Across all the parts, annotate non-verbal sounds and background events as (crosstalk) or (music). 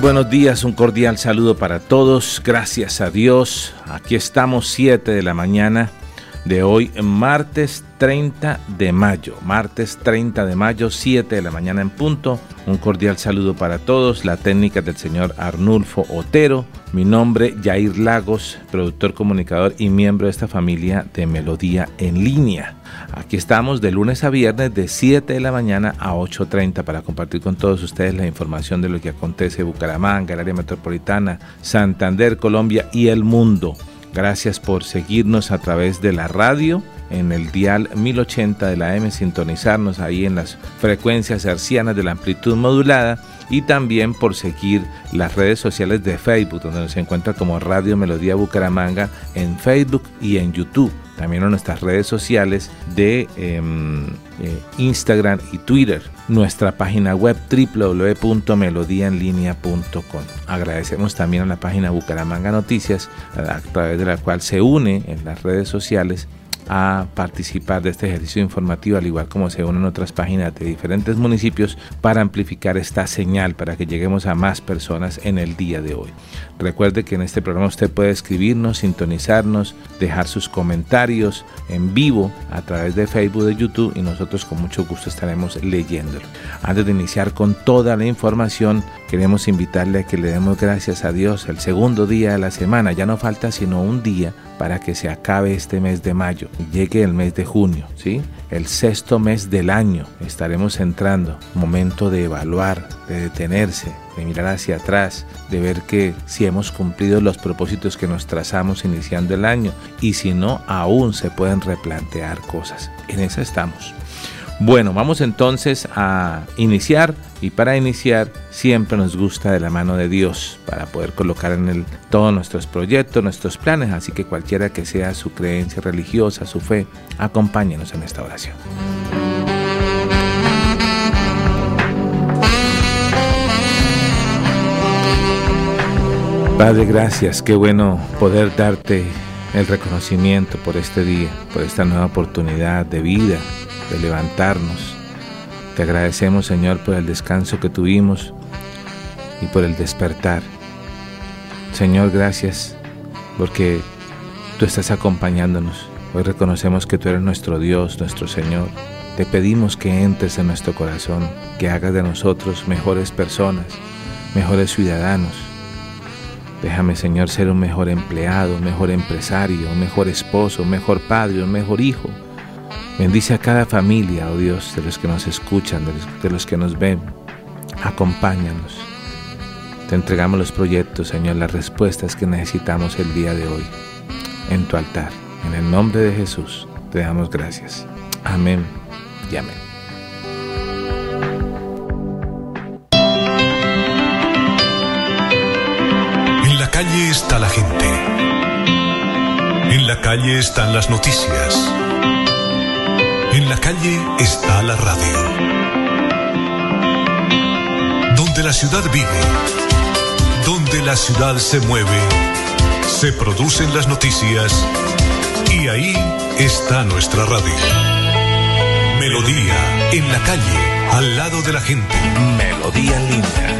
Buenos días, un cordial saludo para todos. Gracias a Dios. Aquí estamos 7 de la mañana de hoy, martes 30 de mayo. Martes 30 de mayo, 7 de la mañana en punto. Un cordial saludo para todos. La técnica del señor Arnulfo Otero. Mi nombre, Jair Lagos, productor, comunicador y miembro de esta familia de Melodía en línea. Aquí estamos de lunes a viernes de 7 de la mañana a 8.30 para compartir con todos ustedes la información de lo que acontece en Bucaramanga, el área metropolitana, Santander, Colombia y el mundo. Gracias por seguirnos a través de la radio en el dial 1080 de la M, sintonizarnos ahí en las frecuencias hercianas de la amplitud modulada y también por seguir las redes sociales de Facebook, donde nos encuentra como Radio Melodía Bucaramanga en Facebook y en YouTube. También en nuestras redes sociales de em, eh, Instagram y Twitter. Nuestra página web www.melodiaenlinea.com. Agradecemos también a la página Bucaramanga Noticias, a través de la cual se une en las redes sociales a participar de este ejercicio informativo, al igual como se unen otras páginas de diferentes municipios para amplificar esta señal, para que lleguemos a más personas en el día de hoy. Recuerde que en este programa usted puede escribirnos, sintonizarnos, dejar sus comentarios en vivo a través de Facebook, de YouTube y nosotros con mucho gusto estaremos leyéndolo. Antes de iniciar con toda la información, queremos invitarle a que le demos gracias a Dios el segundo día de la semana. Ya no falta sino un día para que se acabe este mes de mayo llegue el mes de junio, ¿sí? El sexto mes del año estaremos entrando, momento de evaluar, de detenerse, de mirar hacia atrás, de ver que si hemos cumplido los propósitos que nos trazamos iniciando el año y si no, aún se pueden replantear cosas. En esa estamos. Bueno, vamos entonces a iniciar y para iniciar siempre nos gusta de la mano de Dios para poder colocar en él todos nuestros proyectos, nuestros planes, así que cualquiera que sea su creencia religiosa, su fe, acompáñenos en esta oración. Padre, gracias, qué bueno poder darte el reconocimiento por este día, por esta nueva oportunidad de vida, de levantarnos. Te agradecemos, Señor, por el descanso que tuvimos y por el despertar. Señor, gracias porque tú estás acompañándonos. Hoy reconocemos que tú eres nuestro Dios, nuestro Señor. Te pedimos que entres en nuestro corazón, que hagas de nosotros mejores personas, mejores ciudadanos. Déjame, Señor, ser un mejor empleado, un mejor empresario, un mejor esposo, un mejor padre, un mejor hijo. Bendice a cada familia, oh Dios, de los que nos escuchan, de los, que nos ven. Acompáñanos. Te entregamos los proyectos, Señor, las respuestas que necesitamos el día de hoy. En tu altar. En el nombre de Jesús, te damos gracias. Amén y amén. Está la gente. En la calle están las noticias. En la calle está la radio. Donde la ciudad vive, donde la ciudad se mueve, se producen las noticias y ahí está nuestra radio. Melodía, en la calle, al lado de la gente. Melodía linda.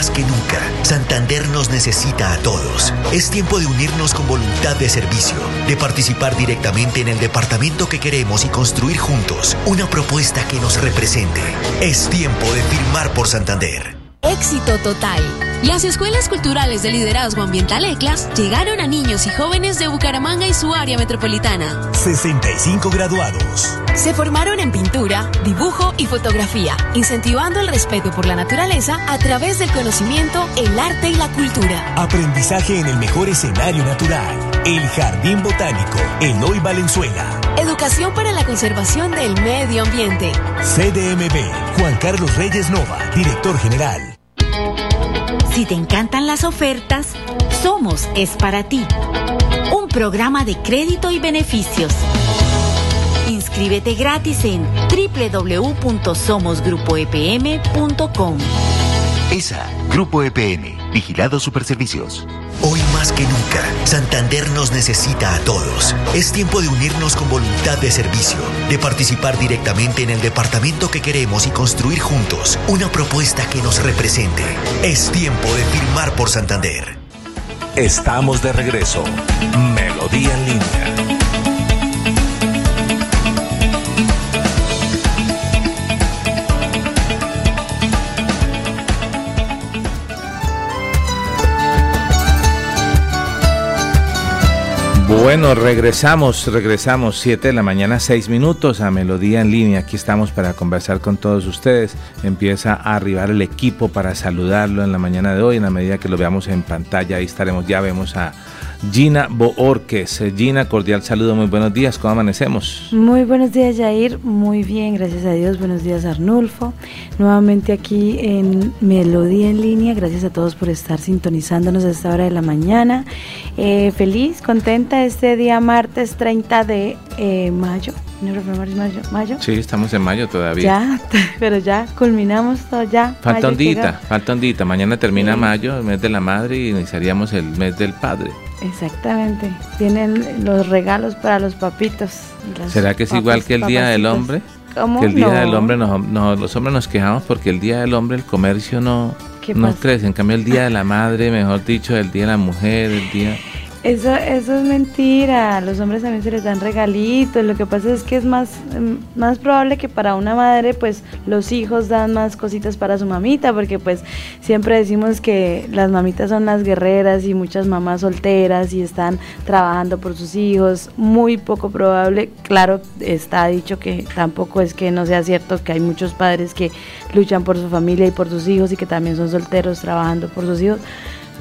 Más que nunca, Santander nos necesita a todos. Es tiempo de unirnos con voluntad de servicio, de participar directamente en el departamento que queremos y construir juntos una propuesta que nos represente. Es tiempo de firmar por Santander. Éxito total. Las escuelas culturales de liderazgo ambiental ECLAS llegaron a niños y jóvenes de Bucaramanga y su área metropolitana. 65 graduados. Se formaron en pintura, dibujo y fotografía, incentivando el respeto por la naturaleza a través del conocimiento, el arte y la cultura. Aprendizaje en el mejor escenario natural. El Jardín Botánico, Eloy Valenzuela. Educación para la conservación del medio ambiente. CDMB, Juan Carlos Reyes Nova, director general. Si te encantan las ofertas, Somos es para ti. Un programa de crédito y beneficios. Inscríbete gratis en www.somosgrupoepm.com. ESA, Grupo EPM, Vigilado Superservicios. Hoy más que nunca, Santander nos necesita a todos. Es tiempo de unirnos con voluntad de servicio, de participar directamente en el departamento que queremos y construir juntos una propuesta que nos represente. Es tiempo de firmar por Santander. Estamos de regreso. Melodía en línea. Bueno, regresamos, regresamos, 7 de la mañana, 6 minutos a Melodía en línea. Aquí estamos para conversar con todos ustedes. Empieza a arribar el equipo para saludarlo en la mañana de hoy. En la medida que lo veamos en pantalla, ahí estaremos. Ya vemos a Gina Boorques. Gina, cordial saludo, muy buenos días, ¿cómo amanecemos? Muy buenos días, Jair, muy bien, gracias a Dios, buenos días, Arnulfo. Nuevamente aquí en Melodía en línea, gracias a todos por estar sintonizándonos a esta hora de la mañana. Eh, feliz, contenta este día martes 30 de eh, mayo. Mayo, mayo. Sí, estamos en mayo todavía. Ya, (laughs) pero ya culminamos todo ya. Falta un día, falta un día. Mañana termina mayo, el mes de la madre, y iniciaríamos el mes del padre. Exactamente. Tienen los regalos para los papitos. ¿Será que es igual que el Día del Hombre? ¿Cómo? Que el Día del Hombre, nos, los hombres nos quejamos porque el Día del Hombre el comercio no, no crece. En cambio, el Día de la (laughs) Madre, mejor dicho, el Día de la Mujer, el Día... Eso, eso es mentira. Los hombres también se les dan regalitos. Lo que pasa es que es más, mm, más probable que para una madre, pues los hijos dan más cositas para su mamita, porque pues siempre decimos que las mamitas son las guerreras y muchas mamás solteras y están trabajando por sus hijos. Muy poco probable. Claro, está dicho que tampoco es que no sea cierto que hay muchos padres que luchan por su familia y por sus hijos y que también son solteros trabajando por sus hijos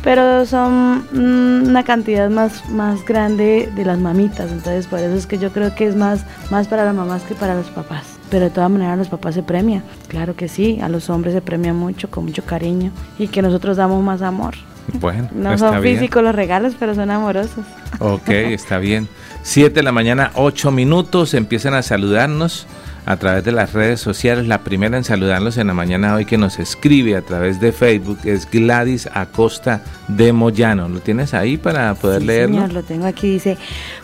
pero son mm, una cantidad más, más grande de las mamitas, entonces por eso es que yo creo que es más, más para las mamás que para los papás. Pero de todas maneras los papás se premian, claro que sí, a los hombres se premia mucho, con mucho cariño y que nosotros damos más amor. Bueno, (laughs) no son físicos los regalos, pero son amorosos. Ok, está bien. Siete de la mañana, ocho minutos, empiezan a saludarnos a través de las redes sociales. La primera en saludarlos en la mañana hoy que nos escribe a través de Facebook es Gladys Acosta de Moyano. ¿Lo tienes ahí para poder sí, leerlo? Señor, lo tengo aquí. Dice,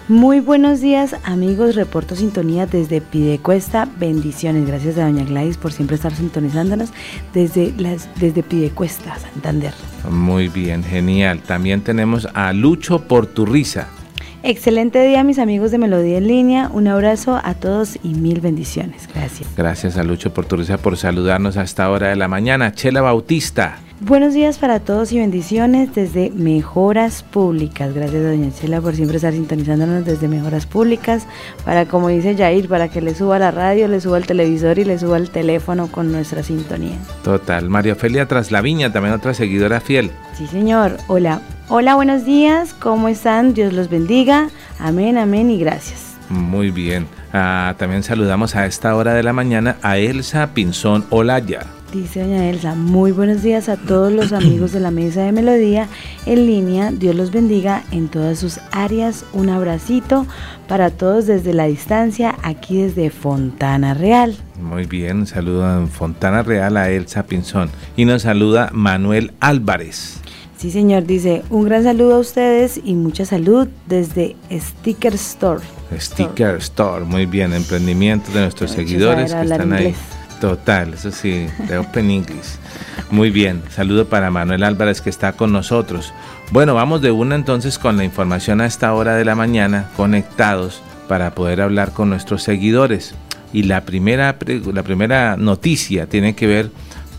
muy buenos días amigos, reporto sintonía desde Pidecuesta. Bendiciones. Gracias a doña Gladys por siempre estar sintonizándonos desde, las, desde Pidecuesta, Santander. Muy bien, genial. También tenemos a Lucho Porturriza. Excelente día, mis amigos de Melodía en Línea. Un abrazo a todos y mil bendiciones. Gracias. Gracias a Lucho Porturiza por saludarnos a esta hora de la mañana. Chela Bautista. Buenos días para todos y bendiciones desde Mejoras Públicas. Gracias doña Chela por siempre estar sintonizándonos desde Mejoras Públicas. Para, como dice Jair, para que le suba la radio, le suba el televisor y le suba el teléfono con nuestra sintonía. Total. María Ofelia Traslaviña, también otra seguidora fiel. Sí, señor. Hola. Hola, buenos días. ¿Cómo están? Dios los bendiga. Amén, amén y gracias. Muy bien. Ah, también saludamos a esta hora de la mañana a Elsa Pinzón Olaya. Dice doña Elsa, muy buenos días a todos los amigos de la mesa de melodía en línea. Dios los bendiga en todas sus áreas. Un abracito para todos desde la distancia, aquí desde Fontana Real. Muy bien, saludo en Fontana Real a Elsa Pinzón. Y nos saluda Manuel Álvarez. Sí, señor, dice un gran saludo a ustedes y mucha salud desde Sticker Store. Sticker Store, muy bien, emprendimiento de nuestros seguidores que están ahí. Total, eso sí, de Open English. Muy bien, saludo para Manuel Álvarez que está con nosotros. Bueno, vamos de una entonces con la información a esta hora de la mañana, conectados para poder hablar con nuestros seguidores. Y la primera, la primera noticia tiene que ver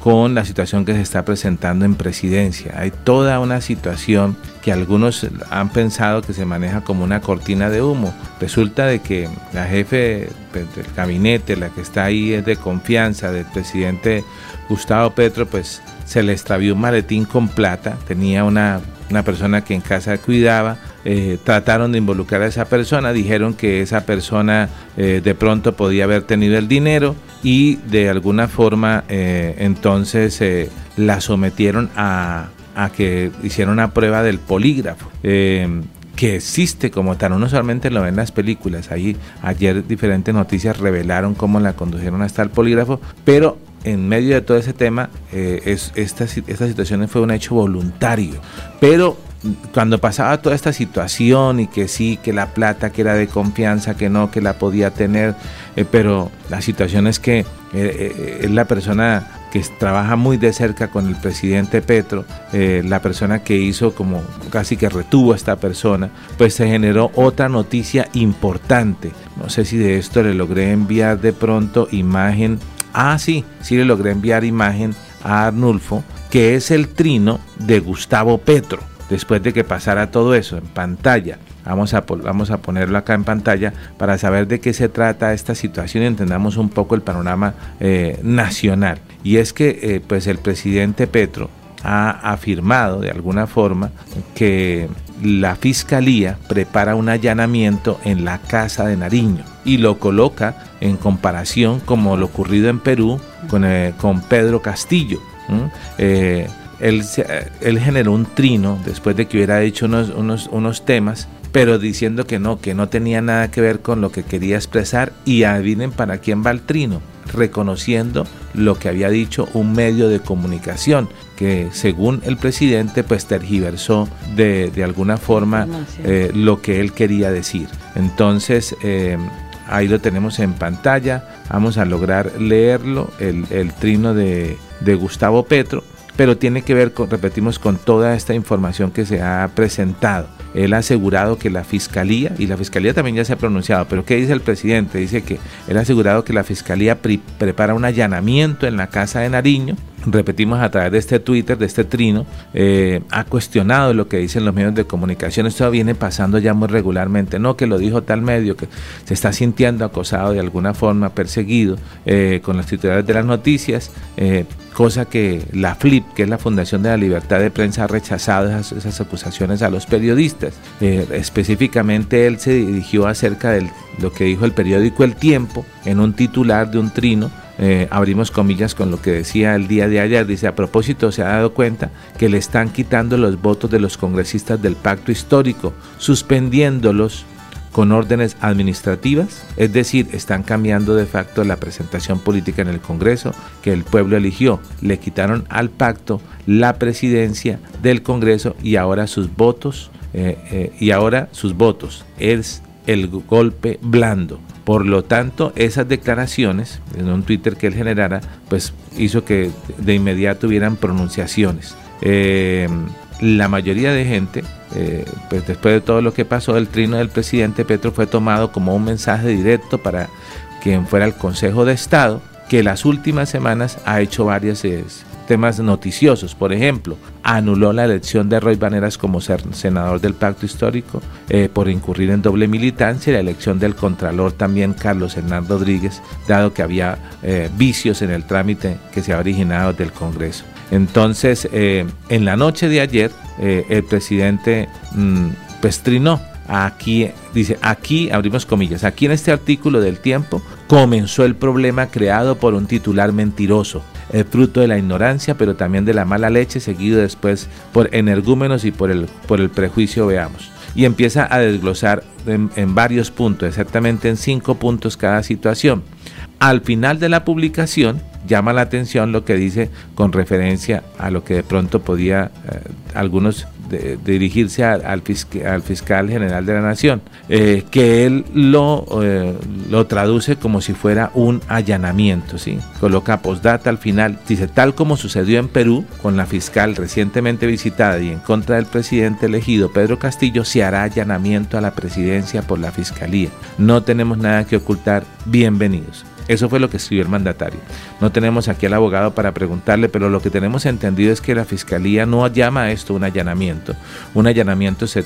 con la situación que se está presentando en presidencia. Hay toda una situación que algunos han pensado que se maneja como una cortina de humo. Resulta de que la jefe del gabinete, la que está ahí es de confianza del presidente Gustavo Petro, pues se le extravió un maletín con plata, tenía una, una persona que en casa cuidaba, eh, trataron de involucrar a esa persona, dijeron que esa persona eh, de pronto podía haber tenido el dinero y de alguna forma eh, entonces la sometieron a, a, que hiciera una prueba del polígrafo que existe como tal, no solamente lo ven en las películas, ahí ayer diferentes noticias revelaron cómo la condujeron hasta el polígrafo, pero en medio de todo ese tema, es, esta, esta situación fue un hecho voluntario, pero cuando pasaba toda esta situación y que sí, que la plata, que era de confianza, que no, que la podía tener, eh, pero la situación es que eh, eh, es la persona que trabaja muy de cerca con el presidente Petro, la persona que hizo como casi que retuvo a esta persona, pues se generó otra noticia importante. No sé si de esto le logré enviar de pronto imagen. Ah, sí, sí le logré enviar imagen a Arnulfo, que es el trino de Gustavo Petro después de que pasara todo eso en pantalla. Vamos a, vamos a ponerlo acá en pantalla para saber de qué se trata esta situación y entendamos un poco el panorama eh, nacional. Y es que eh, pues el presidente Petro ha afirmado de alguna forma que la fiscalía prepara un allanamiento en la casa de Nariño y lo coloca en comparación como lo ocurrido en Perú con, eh, con Pedro Castillo él, él generó un trino después de que hubiera hecho unos, unos, unos temas pero diciendo que no, que no tenía nada que ver con lo que quería expresar y adivinen para quién va el trino, reconociendo lo que había dicho un medio de comunicación que según el presidente pues tergiversó de, de alguna forma eh, lo que él quería decir. Entonces eh, ahí lo tenemos en pantalla, vamos a lograr leerlo, el, el trino de, de Gustavo Petro pero tiene que ver, con, repetimos, con toda esta información que se ha presentado. Él ha asegurado que la Fiscalía, y la Fiscalía también ya se ha pronunciado, pero ¿qué dice el presidente? Dice que él ha asegurado que la Fiscalía prepara un allanamiento en la casa de Nariño repetimos a través de este Twitter, de este trino, eh, ha cuestionado lo que dicen los medios de comunicación. Esto viene pasando ya muy regularmente. No que lo dijo tal medio, que se está sintiendo acosado de alguna forma, perseguido eh, con los titulares de las noticias, eh, cosa que la FLIP, que es la Fundación de la Libertad de Prensa, ha rechazado esas, acusaciones a los periodistas. específicamente él se dirigió acerca de lo que dijo el periódico El Tiempo en un titular de un trino eh, abrimos comillas con lo que decía el día de ayer, dice, a propósito se ha dado cuenta que le están quitando los votos de los congresistas del pacto histórico, suspendiéndolos con órdenes administrativas, es decir, están cambiando de facto la presentación política en el Congreso que el pueblo eligió. Le quitaron al pacto la presidencia del Congreso y ahora sus votos, eh, eh, y ahora sus votos. Es el golpe blando. Por lo tanto, esas declaraciones en un Twitter que él generara, pues hizo que de inmediato hubieran pronunciaciones. Eh, la mayoría de gente, eh, pues después de todo lo que pasó, el trino del presidente Petro fue tomado como un mensaje directo para quien fuera el Consejo de Estado, que las últimas semanas ha hecho varias temas noticiosos. Por ejemplo, anuló la elección de Roy Baneras como senador del pacto histórico eh, por incurrir en doble militancia y la elección del contralor también Carlos Hernán Rodríguez, dado que había eh, vicios en el trámite que se ha originado del Congreso. Entonces, eh, en la noche de ayer, el presidente mm, pues trinó aquí, dice, aquí, abrimos comillas, aquí en este artículo del tiempo comenzó el problema creado por un titular mentiroso, el fruto de la ignorancia, pero también de la mala leche, seguido después por energúmenos y por el, por el prejuicio, veamos. Y empieza a desglosar en varios puntos, exactamente en cinco puntos cada situación. Al final de la publicación, llama la atención lo que dice con referencia a lo que de pronto podía eh, algunos dirigirse al, fiscal, general de la nación, eh, que él lo, eh, lo traduce como si fuera un allanamiento, ¿sí? coloca postdata al final, dice tal como sucedió en Perú con la fiscal recientemente visitada y en contra del presidente elegido Pedro Castillo, se hará allanamiento a la presidencia por la fiscalía. No tenemos nada que ocultar, bienvenidos. Eso fue lo que escribió el mandatario. No tenemos aquí al abogado para preguntarle, pero lo que tenemos entendido es que la fiscalía no llama a esto un allanamiento. Un allanamiento se,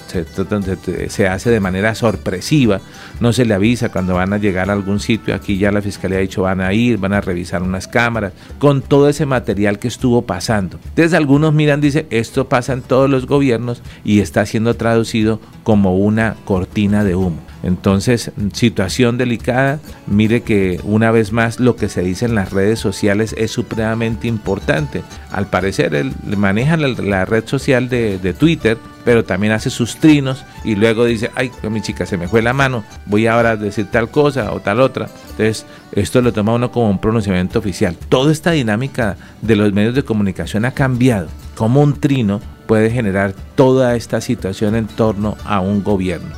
se, hace de manera sorpresiva, no se le avisa cuando van a llegar a algún sitio. Aquí ya la fiscalía ha dicho van a ir, van a revisar unas cámaras, con todo ese material que estuvo pasando. Entonces algunos miran, dice, esto pasa en todos los gobiernos y está siendo traducido como una cortina de humo. Entonces, situación delicada. Mire que una vez más lo que se dice en las redes sociales es supremamente importante. Al parecer él maneja la, red social de, Twitter, pero también hace sus trinos y luego dice, ay, mi chica se me fue la mano, voy ahora a decir tal cosa o tal otra. Entonces, esto lo toma uno como un pronunciamiento oficial. Toda esta dinámica de los medios de comunicación ha cambiado. Como un trino puede generar toda esta situación en torno a un gobierno.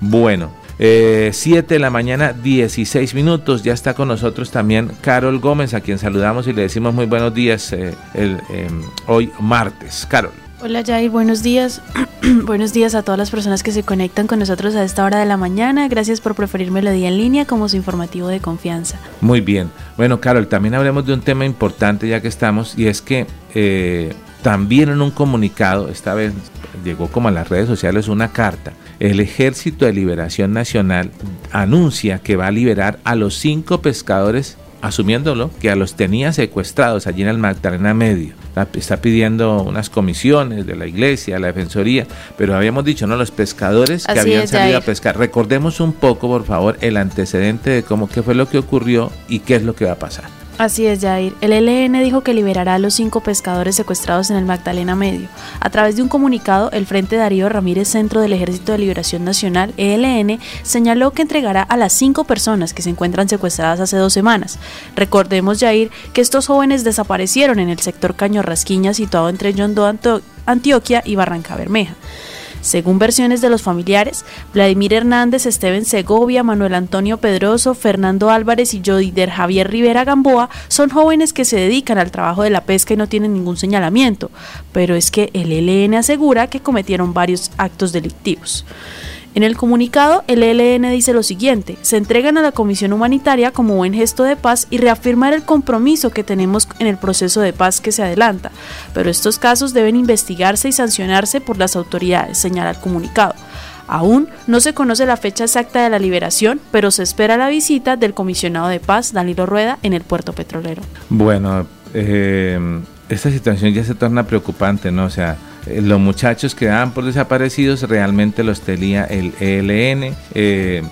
Bueno, 7 eh, de la mañana, 16 minutos. Ya está con nosotros también Carol Gómez, a quien saludamos y le decimos muy buenos días eh, el, em, hoy martes. Carol. Hola Jair, buenos días. (clears throat) buenos días a todas las personas que se conectan con nosotros a esta hora de la mañana. Gracias por preferir Melodía en línea como su informativo de confianza. Muy bien. Bueno, Carol, también hablemos de un tema importante ya que estamos y es que eh, también en un comunicado, esta vez llegó como a las redes sociales una carta el Ejército de Liberación Nacional anuncia que va a liberar a los cinco pescadores asumiéndolo que a los tenía secuestrados allí en el Magdalena Medio. Está pidiendo unas comisiones de la iglesia, la defensoría, pero habíamos dicho, ¿no? Los pescadores que habían salido a pescar. Recordemos un poco, por favor, el antecedente de cómo, qué fue lo que ocurrió y qué es lo que va a pasar. Así es, Jair. El ELN dijo que liberará a los cinco pescadores secuestrados en el Magdalena Medio. A través de un comunicado, el Frente Darío Ramírez Centro del Ejército de Liberación Nacional, ELN, señaló que entregará a las cinco personas que se encuentran secuestradas hace dos semanas. Recordemos, Jair, que estos jóvenes desaparecieron en el sector Caño Rasquiña situado entre Yondó, Antioquia y Barranca Bermeja. Según versiones de los familiares, Vladimir Hernández, Esteban Segovia, Manuel Antonio Pedroso, Fernando Álvarez y Jodider Javier Rivera Gamboa son jóvenes que se dedican al trabajo de la pesca y no tienen ningún señalamiento, pero es que el ELN asegura que cometieron varios actos delictivos. En el comunicado, el ELN dice lo siguiente, se entregan a la Comisión Humanitaria como buen gesto de paz y reafirmar el compromiso que tenemos en el proceso de paz que se adelanta, pero estos casos deben investigarse y sancionarse por las autoridades, señala el comunicado. Aún no se conoce la fecha exacta de la liberación, pero se espera la visita del comisionado de paz, Danilo Rueda, en el puerto petrolero. Bueno, eh, esta situación ya se torna preocupante, ¿no? O sea, los muchachos que daban por desaparecidos realmente los tenía el ELN. Eh,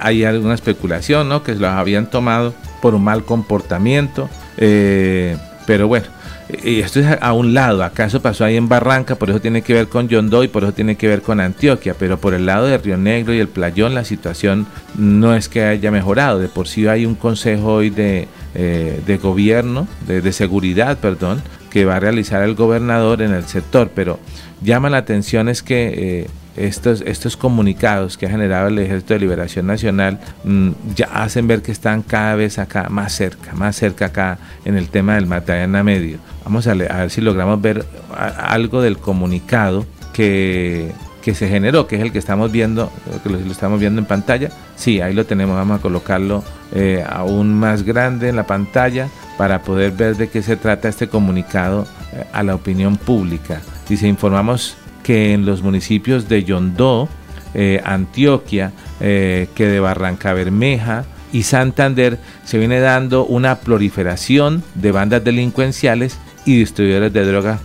hay alguna especulación, ¿no? Que los habían tomado por un mal comportamiento. Eh, pero bueno, esto es a un lado, acaso pasó ahí en Barranca, por eso tiene que ver con Yondó y por eso tiene que ver con Antioquia, pero por el lado de Río Negro y el Playón la situación no es que haya mejorado, de por sí hay un consejo hoy de, de gobierno, de, de, seguridad, perdón, que va a realizar el gobernador en el sector, pero llama la atención es que eh, estos, estos comunicados que ha generado el Ejército de Liberación Nacional mm, ya hacen ver que están cada vez acá más cerca, más cerca acá en el tema del Magdalena Medio. Vamos a, ver si logramos ver algo del comunicado que, que se generó, que es el que estamos viendo, que lo, estamos viendo en pantalla. Sí, ahí lo tenemos, vamos a colocarlo eh, aún más grande en la pantalla para poder ver de qué se trata este comunicado eh, a la opinión pública. Dice, informamos que en los municipios de Yondó, eh, Antioquia, que de Barranca Bermeja y Santander se viene dando una proliferación de bandas delincuenciales y distribuidores de droga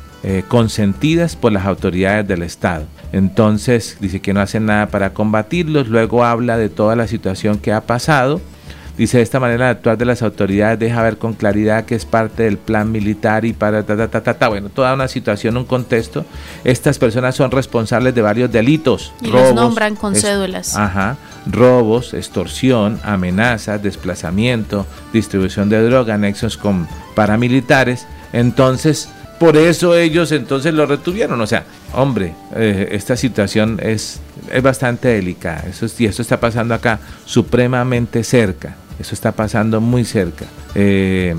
consentidas por las autoridades del Estado. Entonces dice que no hacen nada para combatirlos, luego habla de toda la situación que ha pasado Dice, de esta manera de actuar de las autoridades deja ver con claridad que es parte del plan militar y para ta, ta, ta, ta, Bueno, toda una situación, un contexto. Estas personas son responsables de varios delitos. Y robos, los nombran con cédulas. Ajá. Robos, extorsión, amenazas, desplazamiento, distribución de droga, nexos con paramilitares. Entonces, por eso ellos entonces lo retuvieron. O sea, hombre, eh, esta situación es, es bastante delicada. Eso, y esto está pasando acá supremamente cerca. Eso está pasando muy cerca. Eh,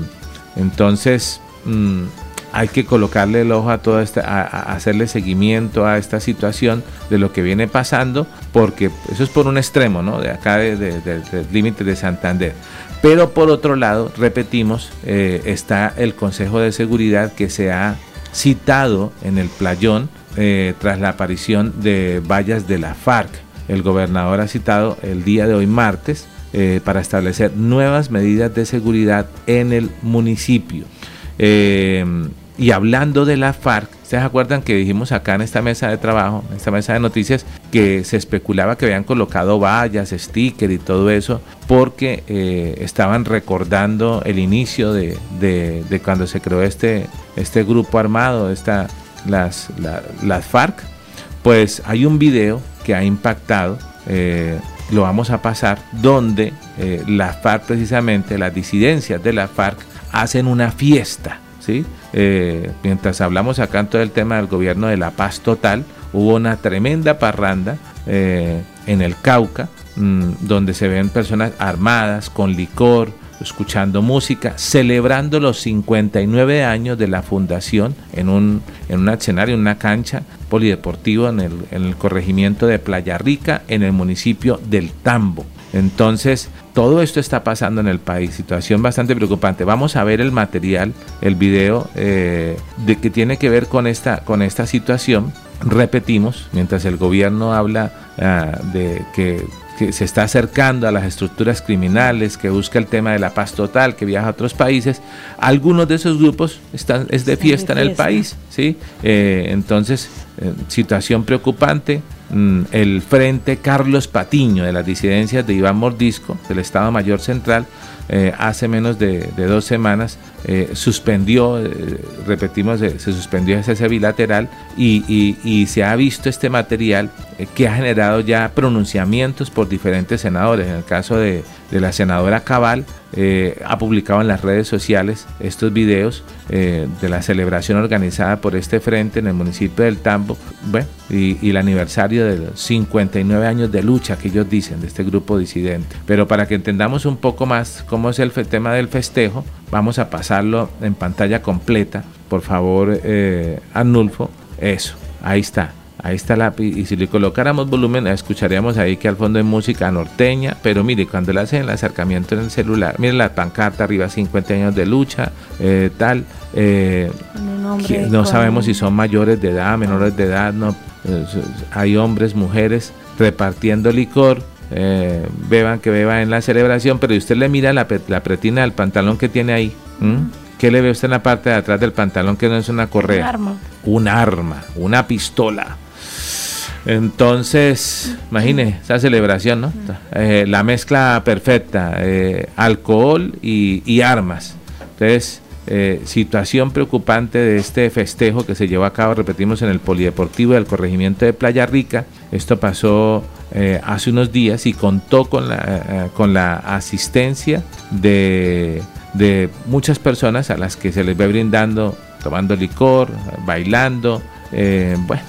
entonces, mm, hay que colocarle el ojo a todo esta, a, hacerle seguimiento a esta situación de lo que viene pasando, porque eso es por un extremo, ¿no? De acá, del límite de Santander. Pero por otro lado, repetimos, eh, está el Consejo de Seguridad que se ha citado en el playón eh, tras la aparición de vallas de la FARC. El gobernador ha citado el día de hoy martes eh, para establecer nuevas medidas de seguridad en el municipio. Eh, y hablando de la FARC, ¿ustedes acuerdan que dijimos acá en esta mesa de trabajo, en esta mesa de noticias, que se especulaba que habían colocado vallas, sticker y todo eso, porque estaban recordando el inicio de, cuando se creó este, este grupo armado, esta, las, las FARC? Pues hay un video que ha impactado lo vamos a pasar, donde eh, la FARC precisamente, las disidencias de la FARC hacen una fiesta, ¿sí? Eh, mientras hablamos acá en todo el tema del gobierno de la paz total, hubo una tremenda parranda eh, en el Cauca, mm, donde se ven personas armadas con licor, escuchando música, celebrando los 59 años de la fundación en un, en un escenario, en una cancha polideportivo en el, en el corregimiento de Playa Rica, en el municipio del Tambo. Entonces, todo esto está pasando en el país, situación bastante preocupante. Vamos a ver el material, el video eh, de que tiene que ver con esta, con esta situación. Repetimos, mientras el gobierno habla ah, de que que se está acercando a las estructuras criminales, que busca el tema de la paz total, que viaja a otros países, algunos de esos grupos están es de fiesta, en el país, ¿sí? Eh, entonces, eh, situación preocupante. Mm, el Frente Carlos Patiño de las disidencias de Iván Mordisco, del Estado Mayor Central, eh, hace menos de, dos semanas eh, suspendió, eh, repetimos, se suspendió ese bilateral y, se ha visto este material que ha generado ya pronunciamientos por diferentes senadores. En el caso de, de la senadora Cabal, eh, ha publicado en las redes sociales estos videos eh, de la celebración organizada por este frente en el municipio del Tambo bueno, y, el aniversario de los 59 años de lucha que ellos dicen de este grupo disidente. Pero para que entendamos un poco más cómo es el tema del festejo, vamos a pasarlo en pantalla completa. Por favor, eh, Arnulfo, eso, ahí está. Ahí está la y si le colocáramos volumen escucharíamos ahí que al fondo hay música norteña, pero mire, cuando le hacen el acercamiento en el celular, mire la pancarta arriba 50 años de lucha, eh, tal, eh, no sabemos si son mayores de edad, menores de edad, no, hay hombres, mujeres repartiendo licor, eh, beban que beban en la celebración, pero usted le mira la, pretina del pantalón que tiene ahí. ¿Qué le ve usted en la parte de atrás del pantalón que no es una correa? Un arma. Un arma, una pistola. Entonces, imagine esa celebración, ¿no? Eh, la mezcla perfecta, eh, alcohol y, armas. Entonces, eh, situación preocupante de este festejo que se llevó a cabo, repetimos, en el Polideportivo del Corregimiento de Playa Rica. Esto pasó hace unos días y contó con la, con la asistencia de, de muchas personas a las que se les ve brindando, tomando licor, bailando. bueno,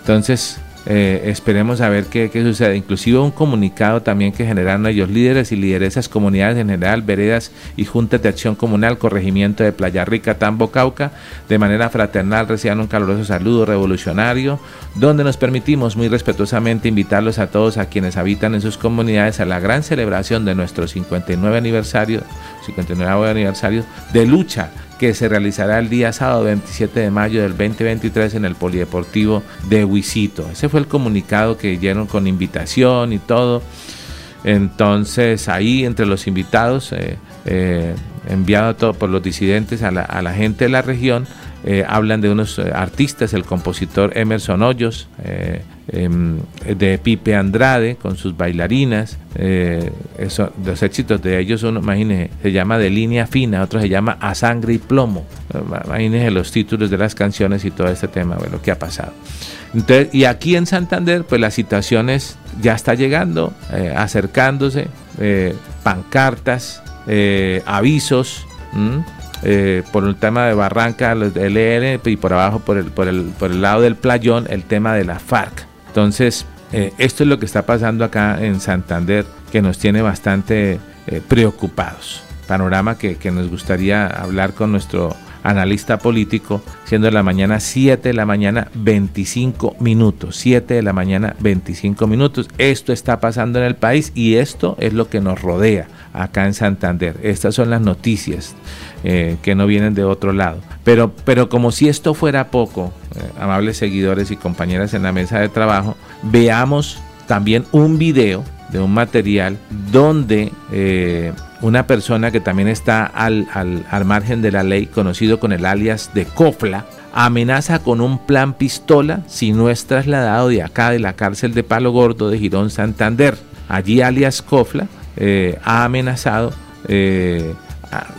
entonces eh, esperemos a ver qué, sucede. Inclusive un comunicado también que generaron ellos líderes y lideresas comunidades en general, veredas y juntas de acción comunal, corregimiento de Playa Rica, Tambo, Cauca, de manera fraternal reciban un caluroso saludo revolucionario, donde nos permitimos muy respetuosamente invitarlos a todos a quienes habitan en sus comunidades a la gran celebración de nuestro 59 aniversario, 59 aniversario de lucha que se realizará el día sábado 27 de mayo del 2023 en el Polideportivo de Huisito. Ese fue el comunicado que dieron con invitación y todo. Entonces ahí entre los invitados, eh, eh, enviado todo por los disidentes a la, gente de la región, eh, hablan de unos artistas, el compositor Emerson Hoyos, em, de Pipe Andrade con sus bailarinas. Eh, los éxitos de ellos, uno, imagínense, se llama De línea fina, otro se llama A sangre y plomo. Imagínense los títulos de las canciones y todo este tema, bueno, ¿qué ha pasado? Entonces, y aquí en Santander, pues las situaciones ya está llegando, eh, acercándose, eh, pancartas, avisos. Eh, por el tema de Barranca, del EN y por abajo, por el, por, el, por el lado del playón, el tema de la FARC. Entonces, eh, esto es lo que está pasando acá en Santander, que nos tiene bastante eh, preocupados. Panorama que, que, nos gustaría hablar con nuestro analista político, siendo la mañana 7 de la mañana 25 minutos. 7 de la mañana 25 minutos. Esto está pasando en el país y esto es lo que nos rodea acá en Santander. Estas son las noticias eh, que no vienen de otro lado. Pero, pero como si esto fuera poco, amables seguidores y compañeras en la mesa de trabajo, veamos también un video de un material donde eh, una persona que también está al, al, al, margen de la ley, conocido con el alias de Cofla, amenaza con un plan pistola si no es trasladado de acá de la cárcel de Palo Gordo de Girón Santander. Allí alias Cofla ha amenazado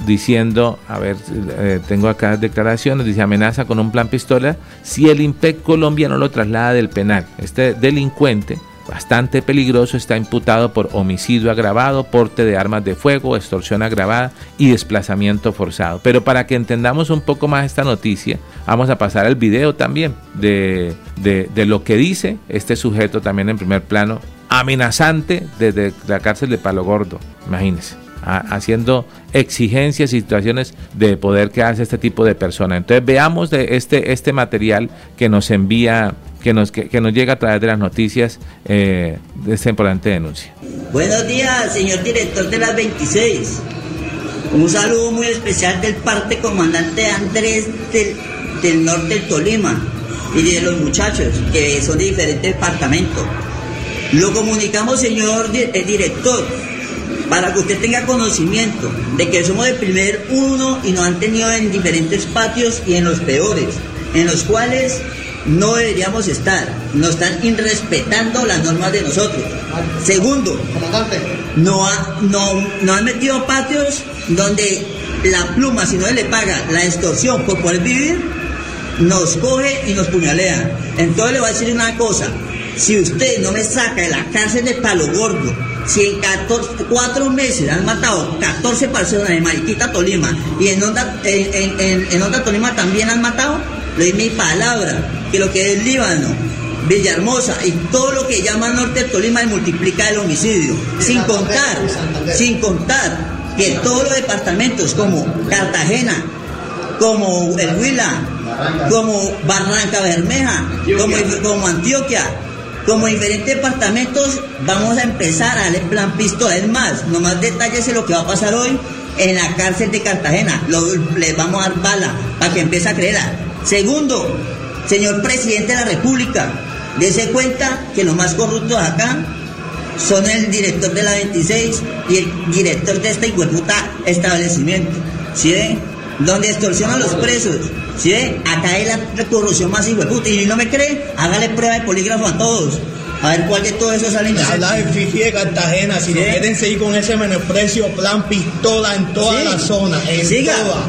diciendo, a ver, eh, tengo acá declaraciones, dice amenaza con un plan pistola si el IMPEC colombiano lo traslada del penal. Este delincuente, bastante peligroso, está imputado por homicidio agravado, porte de armas de fuego, extorsión agravada y desplazamiento forzado. Pero para que entendamos un poco más esta noticia, vamos a pasar el video también de, de, de lo que dice este sujeto también en primer plano, amenazante desde la cárcel de Palo Gordo, imagínense haciendo exigencias y situaciones de poder que hace este tipo de personas. Entonces veamos de este, este material que nos envía, que nos, que, nos llega a través de las noticias eh, de esta importante denuncia. Buenos días, señor director de las 26. Un saludo muy especial del parte comandante Andrés del, del norte del Tolima y de los muchachos que son de diferentes departamentos. Lo comunicamos, señor el director, para que usted tenga conocimiento de que somos el primer uno y nos han tenido en diferentes patios y en los peores, en los cuales no deberíamos estar. Nos están irrespetando las normas de nosotros. Segundo, no, no, no han metido patios donde la pluma, si no le paga la extorsión por poder vivir, nos coge y nos puñalea. Entonces le voy a decir una cosa. Si usted no me saca de la cárcel de Palo Gordo, si en 14, cuatro meses han matado 14 personas en Mariquita, Tolima, y en Onda, en, en, en Onda Tolima también han matado, le doy mi palabra, que lo que es Líbano, Villahermosa y todo lo que llama Norte de Tolima multiplica el homicidio. Sin contar, sin contar que todos los departamentos como Cartagena, como el Huila, como Barranca Bermeja, como, como Antioquia, como diferentes departamentos vamos a empezar a darle plan pistola. Es más, nomás detalles de lo que va a pasar hoy en la cárcel de Cartagena. les vamos a dar bala para que empiece a creer. Segundo, señor presidente de la República, dése cuenta que los más corruptos acá son el director de la 26 y el director de este puta establecimiento. ¿Sí Donde extorsionan a los presos ¿Sí Acá hay la corrupción más hijo Y si no me cree, hágale prueba de polígrafo a todos. A ver cuál de todo eso sale Habla de Fifi de Cartagena, si ¿Sí? no quieren seguir con ese menosprecio, plan pistola en toda la zona, en Siga. toda.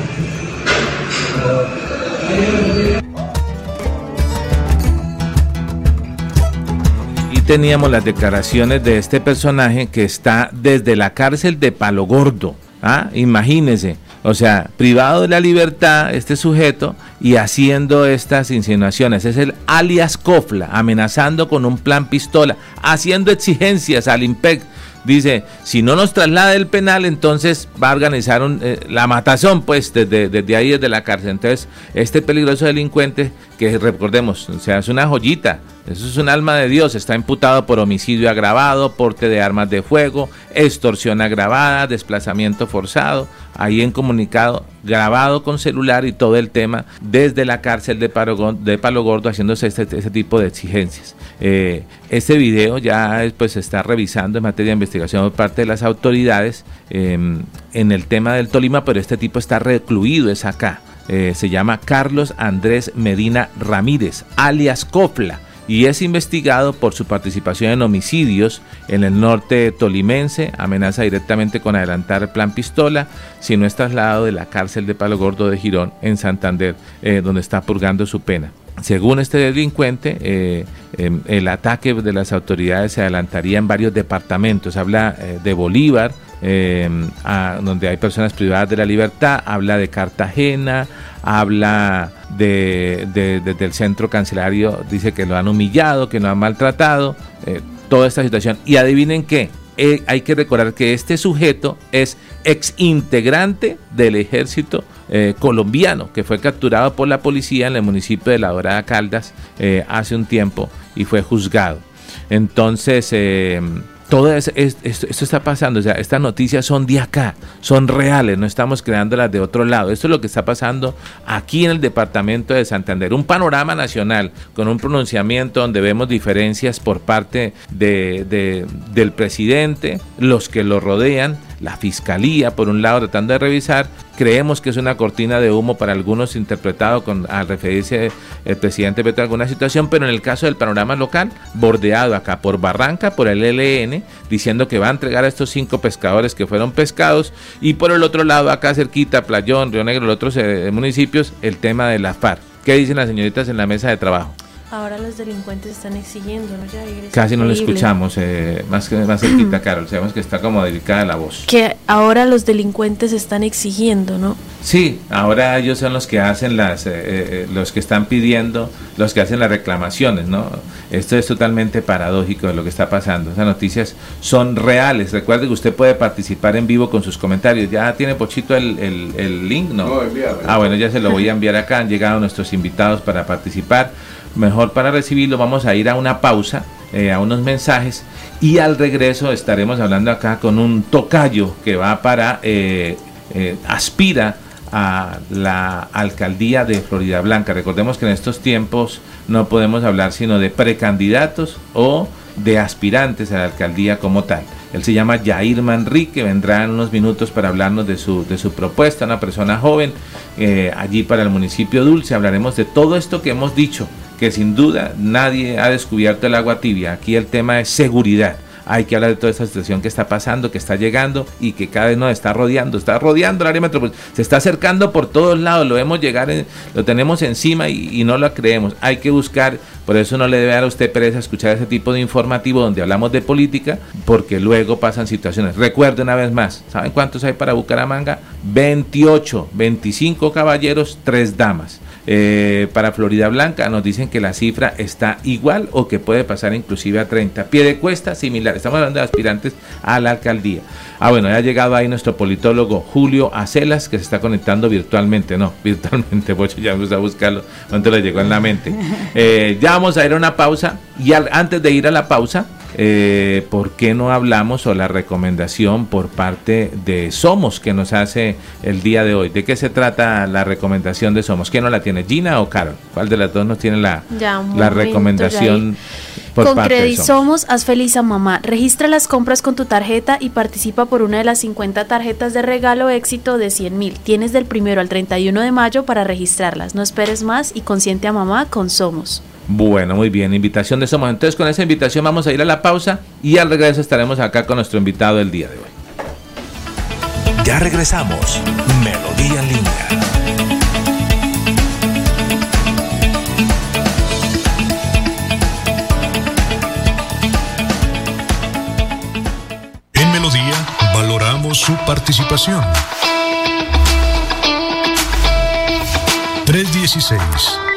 Y teníamos las declaraciones de este personaje que está desde la cárcel de Palo Gordo. ¿ah? Imagínense o sea, privado de la libertad este sujeto y haciendo estas insinuaciones. Es el alias Cofla, amenazando con un plan pistola, haciendo exigencias al IMPEC. Dice, si no nos traslada el penal, entonces va a organizar eh, la matazón, pues, desde, desde ahí, desde la cárcel. Entonces, este peligroso delincuente, que recordemos, o sea, es una joyita, eso es un alma de Dios. Está imputado por homicidio agravado, porte de armas de fuego, extorsión agravada, desplazamiento forzado. Ahí en comunicado, grabado con celular y todo el tema desde la cárcel de Palo, de Gordo haciéndose este, este tipo de exigencias. Eh, este video ya pues, se está revisando en materia de investigación por parte de las autoridades em, en el tema del Tolima, pero este tipo está recluido, es acá. Eh, se llama Carlos Andrés Medina Ramírez, alias Copla y es investigado por su participación en homicidios en el norte tolimense, amenaza directamente con adelantar el plan pistola si no es trasladado de la cárcel de Palo Gordo de Girón en Santander, eh, donde está purgando su pena. Según este delincuente, eh, em, el ataque de las autoridades se adelantaría en varios departamentos. Habla eh, de Bolívar, em, donde hay personas privadas de la libertad, habla de Cartagena, habla de, del centro cancelario, dice que lo han humillado, que lo han maltratado, eh, toda esta situación. Y adivinen qué, hay que recordar que este sujeto es ex integrante del ejército eh, colombiano que fue capturado por la policía en el municipio de La Dorada Caldas eh, hace un tiempo y fue juzgado. Entonces, eh, todo esto, está pasando, o sea, estas noticias son de acá, son reales, no estamos creándolas de otro lado. Esto es lo que está pasando aquí en el departamento de Santander. Un panorama nacional con un pronunciamiento donde vemos diferencias por parte de, del presidente, los que lo rodean la fiscalía, por un lado, tratando de revisar. Creemos que es una cortina de humo para algunos interpretado con, al referirse el presidente Petro a alguna situación, pero en el caso del panorama local, bordeado acá por Barranca, por el LN, diciendo que va a entregar a estos cinco pescadores que fueron pescados, y por el otro lado, acá cerquita, Playón, Río Negro, los otros eh, municipios, el tema de la FARC. ¿Qué dicen las señoritas en la mesa de trabajo? Ahora los delincuentes están exigiendo, ¿no? Casi no lo escuchamos, eh, más, que, más cerquita, (clears throat) Carol. Sabemos que está como delicada la voz. Que ahora los delincuentes están exigiendo, ¿no? Sí, ahora ellos son los que hacen las, eh, eh, los que están pidiendo, los que hacen las reclamaciones, ¿no? Esto es totalmente paradójico de lo que está pasando. Esas noticias son reales. Recuerde que usted puede participar en vivo con sus comentarios. ¿Ya tiene Pochito el, el, link? No. no ah, bueno, ya se lo voy a enviar acá. Han llegado nuestros invitados para participar mejor para recibirlo vamos a ir a una pausa, eh, a unos mensajes y al regreso estaremos hablando acá con un tocayo que va para, eh, eh, aspira a la alcaldía de Florida Blanca. Recordemos que en estos tiempos no podemos hablar sino de precandidatos o de aspirantes a la alcaldía como tal. Él se llama Jair Manrique, vendrá en unos minutos para hablarnos de su, de su propuesta, una persona joven, allí para el municipio Dulce. Hablaremos de todo esto que hemos dicho, que sin duda nadie ha descubierto el agua tibia. Aquí el tema es seguridad. Hay que hablar de toda esta situación que está pasando, que está llegando y que cada vez nos está rodeando. Está rodeando el área metropolitana. Se está acercando por todos lados. Lo vemos llegar, lo tenemos encima y, no lo creemos. Hay que buscar. Por eso no le debe dar a usted pereza escuchar ese tipo de informativo donde hablamos de política, porque luego pasan situaciones. Recuerde una vez más, ¿saben cuántos hay para Bucaramanga? 28, 25 caballeros, 3 damas. Eh, para Florida Blanca nos dicen que la cifra está igual o que puede pasar inclusive a 30. Pie de cuesta similar. Estamos hablando de aspirantes a la alcaldía. Ah, bueno, ya ha llegado ahí nuestro politólogo Julio Acelas, que se está conectando virtualmente. No, (laughs) virtualmente, pues ya vamos a buscarlo. ¿Cuánto le llegó en la mente? Eh, ya vamos a ir a una pausa. Y antes de ir a la pausa, eh, ¿por qué no hablamos o la recomendación por parte de Somos que nos hace el día de hoy? ¿De qué se trata la recomendación de Somos? ¿Quién no la tiene? ¿Gina o Carol? ¿Cuál de las dos nos tiene la, la recomendación? Por con Credit Somos, haz feliz a mamá. Registra las compras con tu tarjeta y participa por una de las 50 tarjetas de regalo éxito de 100 mil. Tienes del primero al 31 de mayo para registrarlas. No esperes más y consiente a mamá con Somos. Bueno, muy bien, invitación de Somos. Entonces con esa invitación vamos a ir a la pausa y al regreso estaremos acá con nuestro invitado del día de hoy. Ya regresamos. Melodía en línea. En Melodía valoramos su participación. 316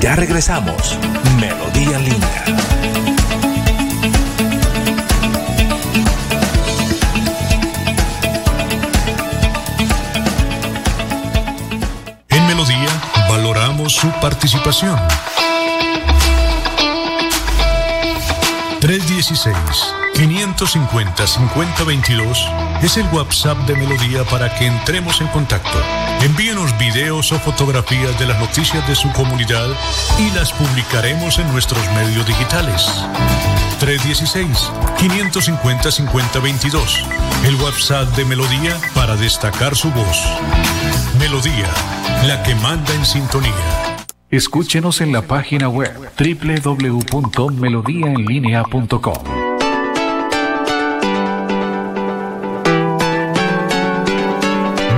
Ya regresamos. Melodía en línea. En Melodía valoramos su participación. 316-550-5022 es el WhatsApp de Melodía para que entremos en contacto. Envíenos videos o fotografías de las noticias de su comunidad y las publicaremos en nuestros medios digitales. 316-550-5022. El WhatsApp de Melodía para destacar su voz. Melodía, la que manda en sintonía. Escúchenos en la página web www.melodiaenlinea.com.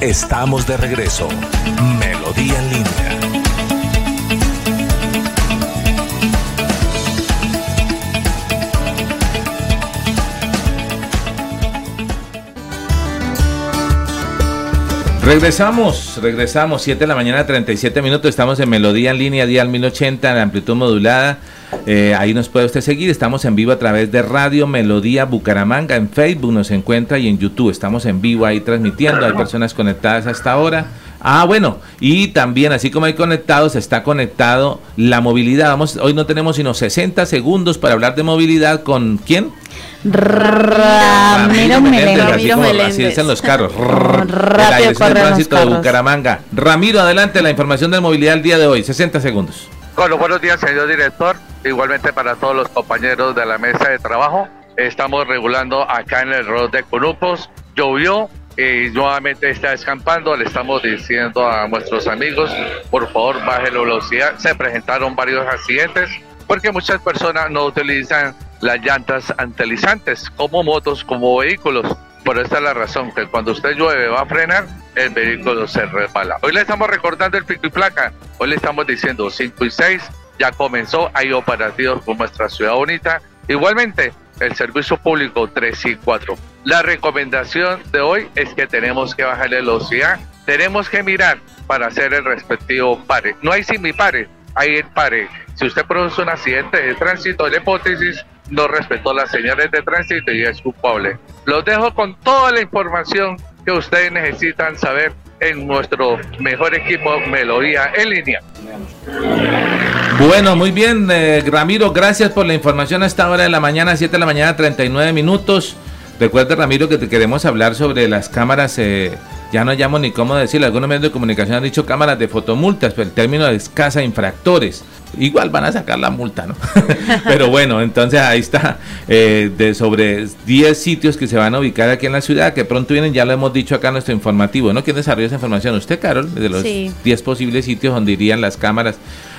Estamos de regreso. Melodía en línea. Regresamos, regresamos, 7 de la mañana, 37 minutos, estamos en Melodía en línea, Dial 1080, en amplitud modulada, eh, ahí nos puede usted seguir, estamos en vivo a través de Radio Melodía Bucaramanga, en Facebook nos encuentra y en YouTube, estamos en vivo ahí transmitiendo, hay personas conectadas hasta ahora. Ah, bueno, y también así como hay conectados, está conectado la movilidad. Vamos, hoy no tenemos sino 60 segundos para hablar de movilidad con quién? Ramiro Meléndez. Así, como, así dicen los carros. (laughs) Rápido la Dirección de Tránsito de. Bucaramanga. Ramiro, adelante la información de movilidad el día de hoy. 60 segundos. Bueno, buenos días, señor director. Igualmente para todos los compañeros de la mesa de trabajo. Estamos regulando acá en el road de Conupos. Llovió y nuevamente está escampando. Le estamos diciendo a nuestros amigos, por favor, baje la velocidad. Se presentaron varios accidentes porque muchas personas no utilizan las llantas antelizantes como motos, como vehículos. Por esta es la razón que cuando usted llueve va a frenar, el vehículo se resbala. Hoy le estamos recordando el pico y placa. Hoy le estamos diciendo 5 y 6. Ya comenzó, hay operativos por nuestra ciudad bonita. Igualmente, el servicio público 3 y 4. La recomendación de hoy es que tenemos que bajar la velocidad. Tenemos que mirar para hacer el respectivo pare. No hay sin mi pare, hay el pare. Si usted produce un accidente de tránsito, la hipótesis no respetó las señales de tránsito y es culpable. Los dejo con toda la información que ustedes necesitan saber en nuestro mejor equipo Melodía en línea. Bueno, muy bien, eh, Ramiro, gracias por la información a esta hora de la mañana, 7 de la mañana, 39 minutos. Recuerda, Ramiro, que te queremos hablar sobre las cámaras, eh, ya no llamo ni cómo decirlo, algunos medios de comunicación han dicho cámaras de fotomultas, pero el término es casa infractores. Igual van a sacar la multa, ¿no? (laughs) pero bueno, entonces ahí está, eh, de sobre 10 sitios que se van a ubicar aquí en la ciudad, que pronto vienen, ya lo hemos dicho acá en nuestro informativo, ¿no? ¿Quién desarrolla esa información? Usted, Carol, de los Sí. 10 posibles sitios donde irían las cámaras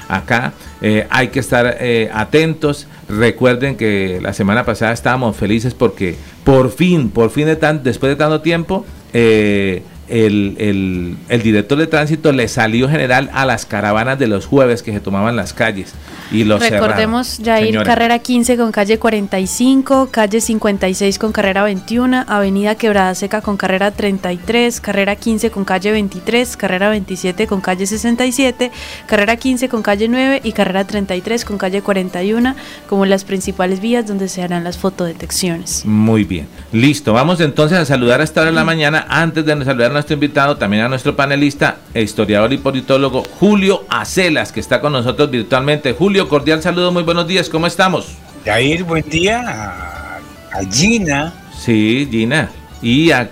acá. Eh, hay que estar eh, atentos. Recuerden que la semana pasada estábamos felices porque por fin, por fin de tan, después de tanto tiempo, eh, el, el, el, director de tránsito le salió general a las caravanas de los jueves que se tomaban las calles y los Recordemos ya ir carrera 15 con calle 45, calle 56 con carrera 21, avenida Quebrada Seca con carrera 33, carrera 15 con calle 23, carrera 27 con calle 67, carrera 15 con calle 9 y carrera 33 con calle 41 como las principales vías donde se harán las fotodetecciones. Muy bien, listo, vamos entonces a saludar a esta hora de la mañana antes de saludar a nuestro invitado, también a nuestro panelista, historiador y politólogo Julio Acelas, que está con nosotros virtualmente. Julio, cordial saludo, muy buenos días, ¿cómo estamos? Jair, buen día a, Gina. Sí, Gina. Y a,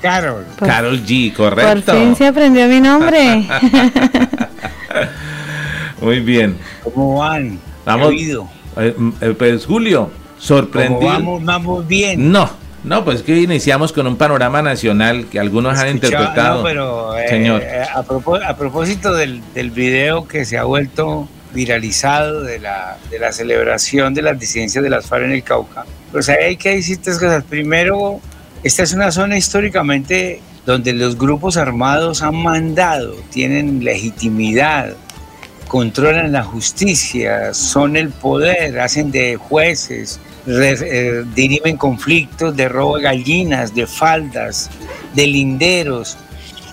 Carol. Carol G, correcto. Por fin se aprendió mi nombre. (laughs) muy bien. ¿Cómo van? Vamos. Eh, eh, pues Julio, sorprendido. Vamos, vamos bien. No. No, pues que iniciamos con un panorama nacional que algunos han interpretado. pero, eh, Señor. Eh, a, propósito del, del, video que se ha vuelto viralizado de la, de la celebración de las disidencias de las FARC en el Cauca, pues ahí hay que decir tres cosas. Primero, esta es una zona históricamente donde los grupos armados han mandado, tienen legitimidad, controlan la justicia, son el poder, hacen de jueces, eh, dirimen conflictos de robo de gallinas, de faldas, de linderos,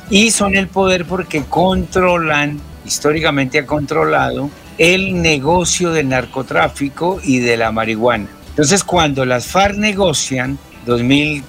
y son el poder porque controlan, históricamente ha controlado, el negocio del narcotráfico y de la marihuana. Entonces, cuando las FARC negocian, 2000,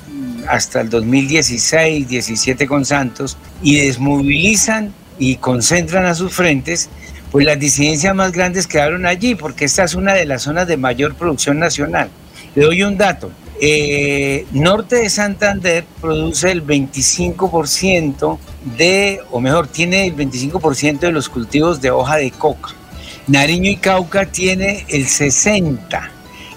hasta el 2016, 17 con Santos, y desmovilizan y concentran a sus frentes, pues las disidencias más grandes quedaron allí, porque esta es una de las zonas de mayor producción nacional. Le doy un dato. Eh, norte de Santander produce el 25% de, o mejor, tiene el 25% de los cultivos de hoja de coca. Nariño y Cauca tiene el 60%.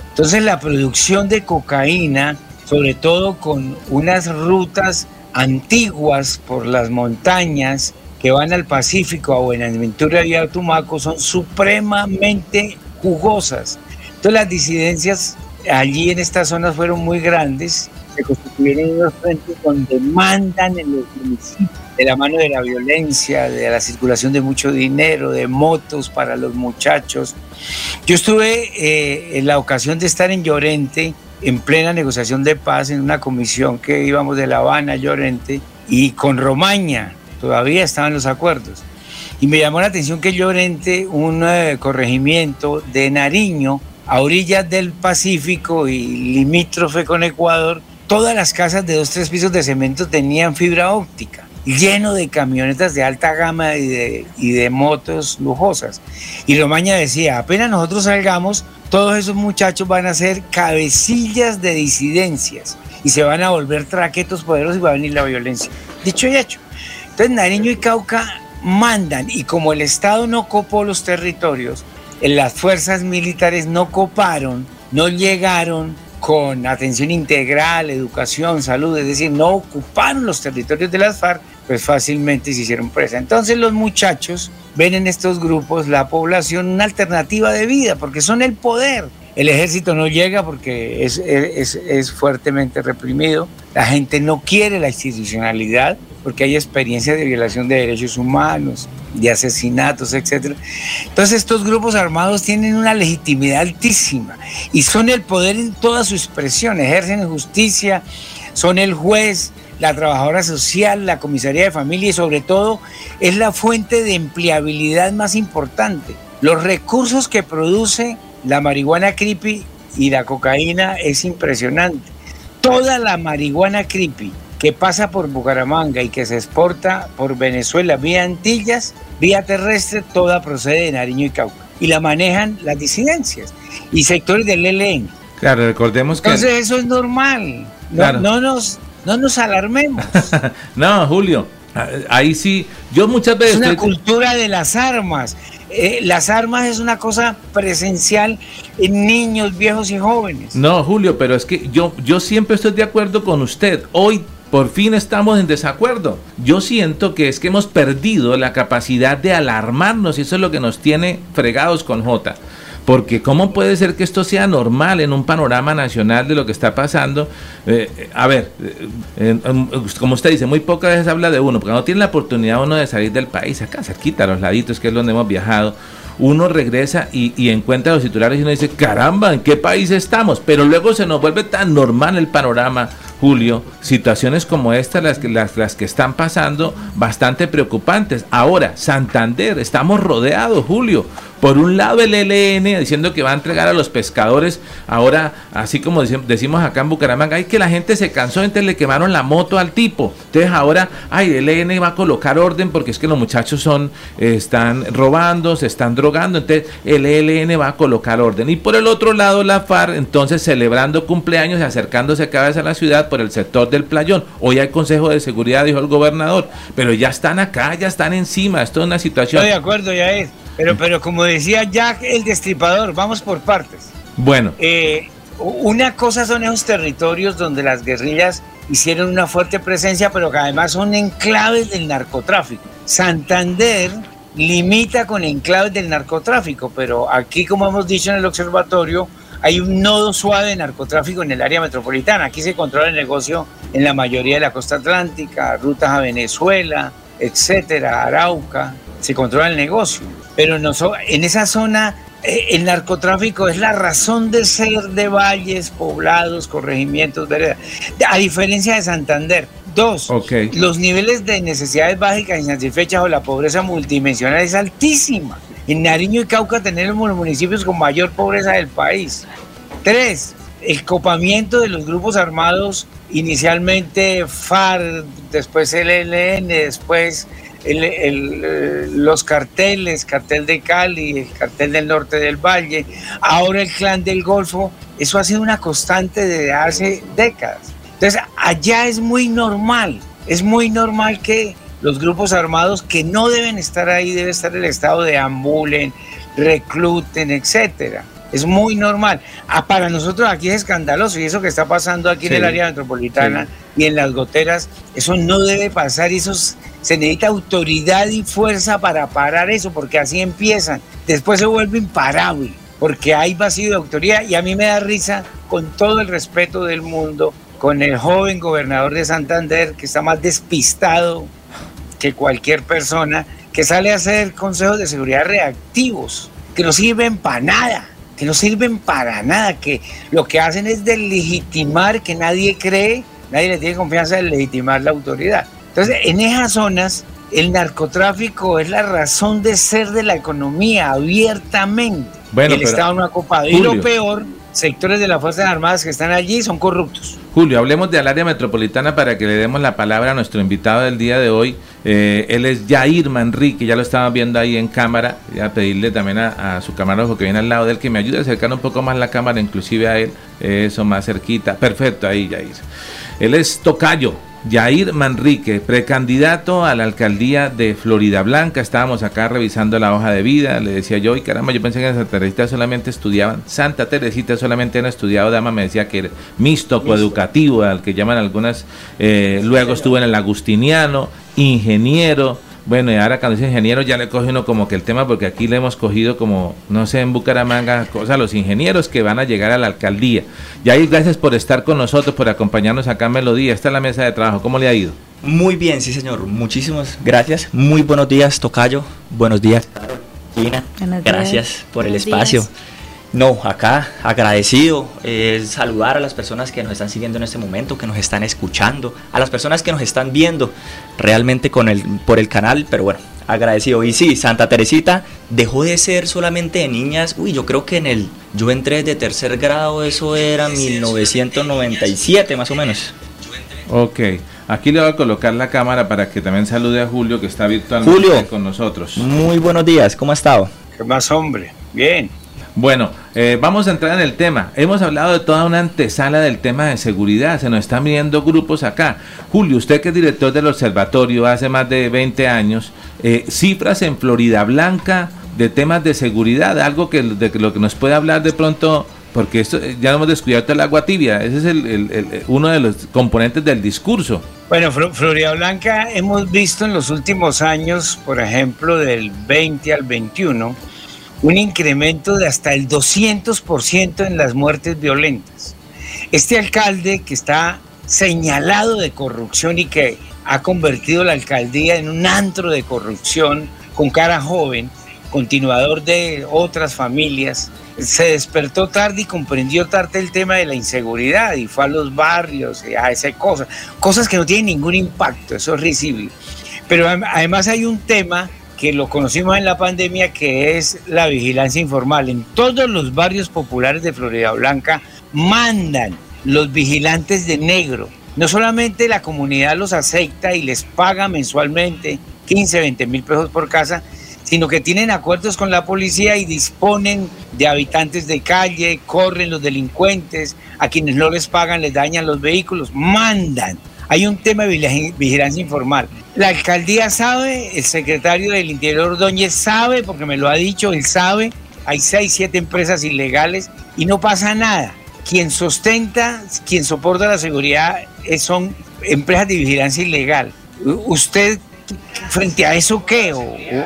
Entonces la producción de cocaína, sobre todo con unas rutas antiguas por las montañas, que van al Pacífico, a Buenaventura y a Tumaco, son supremamente jugosas. Entonces las disidencias allí en estas zonas fueron muy grandes, se constituyeron unos frentes donde mandan en los municipios de la mano de la violencia, de la circulación de mucho dinero, de motos para los muchachos. Yo estuve eh, en la ocasión de estar en Llorente, en plena negociación de paz, en una comisión que íbamos de La Habana a Llorente, y con Romaña, todavía estaban los acuerdos. Y me llamó la atención que Llorente, un eh, corregimiento de Nariño, a orillas del Pacífico y limítrofe con Ecuador, todas las casas de dos, tres pisos de cemento tenían fibra óptica, lleno de camionetas de alta gama y de, y de motos lujosas. Y Romaña decía, apenas nosotros salgamos, todos esos muchachos van a ser cabecillas de disidencias y se van a volver traquetos poderosos y va a venir la violencia. Dicho y hecho. Entonces Nariño y Cauca mandan y como el Estado no copó los territorios, las fuerzas militares no coparon, no llegaron con atención integral, educación, salud, es decir, no ocuparon los territorios de las FARC, pues fácilmente se hicieron presa. Entonces los muchachos ven en estos grupos, la población, una alternativa de vida, porque son el poder. El ejército no llega porque es, es fuertemente reprimido, la gente no quiere la institucionalidad, porque hay experiencias de violación de derechos humanos, de asesinatos, etc. Entonces estos grupos armados tienen una legitimidad altísima y son el poder en toda su expresión, ejercen justicia, son el juez, la trabajadora social, la comisaría de familia y sobre todo es la fuente de empleabilidad más importante. Los recursos que produce la marihuana creepy y la cocaína es impresionante. Toda la marihuana creepy que pasa por Bucaramanga y que se exporta por Venezuela vía Antillas, vía terrestre, toda procede de Nariño y Cauca. Y la manejan las disidencias y sectores del ELN. Claro, recordemos que... Entonces eso es normal. No, no nos, no nos alarmemos. (laughs) no, Julio, ahí sí, yo muchas veces... Es una cultura de las armas. Eh, las armas es una cosa presencial en niños, viejos y jóvenes. No, Julio, pero es que yo, yo siempre estoy de acuerdo con usted. Hoy por fin estamos en desacuerdo. Yo siento que es que hemos perdido la capacidad de alarmarnos y eso es lo que nos tiene fregados con J. porque ¿cómo puede ser que esto sea normal en un panorama nacional de lo que está pasando? Eh, a ver, eh, como usted dice, muy pocas veces habla de uno, porque no tiene la oportunidad uno de salir del país, acá cerquita, a los laditos, que es donde hemos viajado uno regresa y, encuentra los titulares y uno dice, caramba, ¿en qué país estamos? Pero luego se nos vuelve tan normal el panorama, Julio, situaciones como estas, las que, las, las que están pasando, bastante preocupantes. Ahora, Santander, estamos rodeados, Julio. Por un lado el ELN diciendo que va a entregar a los pescadores, ahora así como decimos acá en Bucaramanga, ay que la gente se cansó, entonces le quemaron la moto al tipo. Entonces ahora, ay, el ELN va a colocar orden porque es que los muchachos son, están robando, se están drogando, entonces el ELN va a colocar orden. Y por el otro lado la FARC, entonces celebrando cumpleaños y acercándose cada vez a la ciudad por el sector del playón. Hoy hay Consejo de Seguridad, dijo el gobernador, pero ya están acá, ya están encima, esto es una situación. Estoy de acuerdo, ya es. Pero, pero como decía Jack el Destripador, vamos por partes. Bueno. Eh, una cosa son esos territorios donde las guerrillas hicieron una fuerte presencia, pero que además son enclaves del narcotráfico. Santander limita con enclaves del narcotráfico, pero aquí, como hemos dicho en el observatorio, hay un nodo suave de narcotráfico en el área metropolitana. Aquí se controla el negocio en la mayoría de la costa atlántica, rutas a Venezuela, etcétera, Arauca, se controla el negocio. Pero no, en esa zona eh, el narcotráfico es la razón de ser de valles, poblados, corregimientos, veredas. A diferencia de Santander. Dos, los niveles de necesidades básicas insatisfechas o la pobreza multidimensional es altísima. En Nariño y Cauca tenemos los municipios con mayor pobreza del país. Tres, el copamiento de los grupos armados, inicialmente FARC, después el ELN, después los carteles, cartel de Cali, el cartel del norte del Valle, ahora el clan del Golfo, eso ha sido una constante desde hace décadas. Entonces, allá es muy normal, es muy normal que los grupos armados que no deben estar ahí, debe estar el Estado de ambulen, recluten, etcétera. Es muy normal. Ah, para nosotros aquí es escandaloso y eso que está pasando aquí en el área metropolitana y en las goteras, eso no debe pasar y eso se necesita autoridad y fuerza para parar eso, porque así empiezan. Después se vuelve imparable, porque hay vacío de autoridad y a mí me da risa, con todo el respeto del mundo, con el joven gobernador de Santander, que está más despistado que cualquier persona, que sale a hacer consejos de seguridad reactivos, que no sirven para nada que no sirven para nada, que lo que hacen es legitimar que nadie cree, nadie le tiene confianza de legitimar la autoridad. Entonces, en esas zonas, el narcotráfico es la razón de ser de la economía abiertamente. Bueno, el Estado no ha copado. y lo peor, sectores de las Fuerzas Armadas que están allí son corruptos. Julio, hablemos del área metropolitana para que le demos la palabra a nuestro invitado del día de hoy. Eh, él es Jair Manrique, ya lo estamos viendo ahí en cámara. Voy a pedirle también a, su camarógrafo que viene al lado de él que me ayude a acercar un poco más la cámara, inclusive a él, eso más cerquita. Perfecto, ahí Jair. Él es Tocayo, Yair Manrique, precandidato a la alcaldía de Florida Blanca. Estábamos acá revisando la hoja de vida. Le decía yo, y caramba, yo pensé que en Santa Teresita solamente estudiaban. Santa Teresita solamente han estudiado. Dama me decía que era mixto, coeducativo, al que llaman algunas. Eh, luego estuvo en el Agustiniano, ingeniero bueno, y ahora cuando dice ingeniero ya le coge uno como que el tema, porque aquí le hemos cogido como, no sé, en Bucaramanga, cosas, los ingenieros que van a llegar a la alcaldía. Y ahí gracias por estar con nosotros, por acompañarnos acá en Melodía. Esta es la mesa de trabajo. ¿Cómo le ha ido? Muy bien, sí, señor. Muchísimas gracias. Muy buenos días, Tocayo. Buenos días, Gina. Gracias por el espacio. No, acá agradecido, eh, saludar a las personas que nos están siguiendo en este momento, que nos están escuchando, a las personas que nos están viendo realmente con el, por el canal, pero bueno, agradecido. Y sí, Santa Teresita dejó de ser solamente de niñas, uy, yo creo que en el, yo entré de tercer grado, eso era 1997 más o menos. Ok, aquí le voy a colocar la cámara para que también salude a Julio que está virtualmente con nosotros. Muy buenos días, ¿cómo ha estado? ¿Qué más hombre? Bien. Bueno, eh, vamos a entrar en el tema. Hemos hablado de toda una antesala del tema de seguridad. Se nos están viendo grupos acá. Julio, usted que es director del observatorio hace más de 20 años, eh, cifras en Florida Blanca de temas de seguridad, algo que de lo que nos puede hablar de pronto, porque esto eh, ya hemos descubierto el agua tibia. Ese es el, uno de los componentes del discurso. Bueno, Florida Blanca hemos visto en los últimos años, por ejemplo, del 20 al 21 un incremento de hasta el 200% en las muertes violentas. Este alcalde que está señalado de corrupción y que ha convertido la alcaldía en un antro de corrupción con cara joven, continuador de otras familias, se despertó tarde y comprendió tarde el tema de la inseguridad y fue a los barrios y a esas cosas, cosas que no tienen ningún impacto, eso es risible. Pero además hay un tema que lo conocimos en la pandemia que es la vigilancia informal. En todos los barrios populares de Florida Blanca mandan los vigilantes de negro. No solamente la comunidad los acepta y les paga mensualmente 15, 20 mil pesos por casa, sino que tienen acuerdos con la policía y disponen de habitantes de calle, corren los delincuentes, a quienes no les pagan les dañan los vehículos, mandan. Hay un tema de vigilancia informal. La alcaldía sabe, el secretario del Interior Ordóñez sabe, porque me lo ha dicho, él sabe, hay seis, siete empresas ilegales y no pasa nada. Quien sustenta, quien soporta la seguridad son empresas de vigilancia ilegal. ¿Usted frente a eso qué?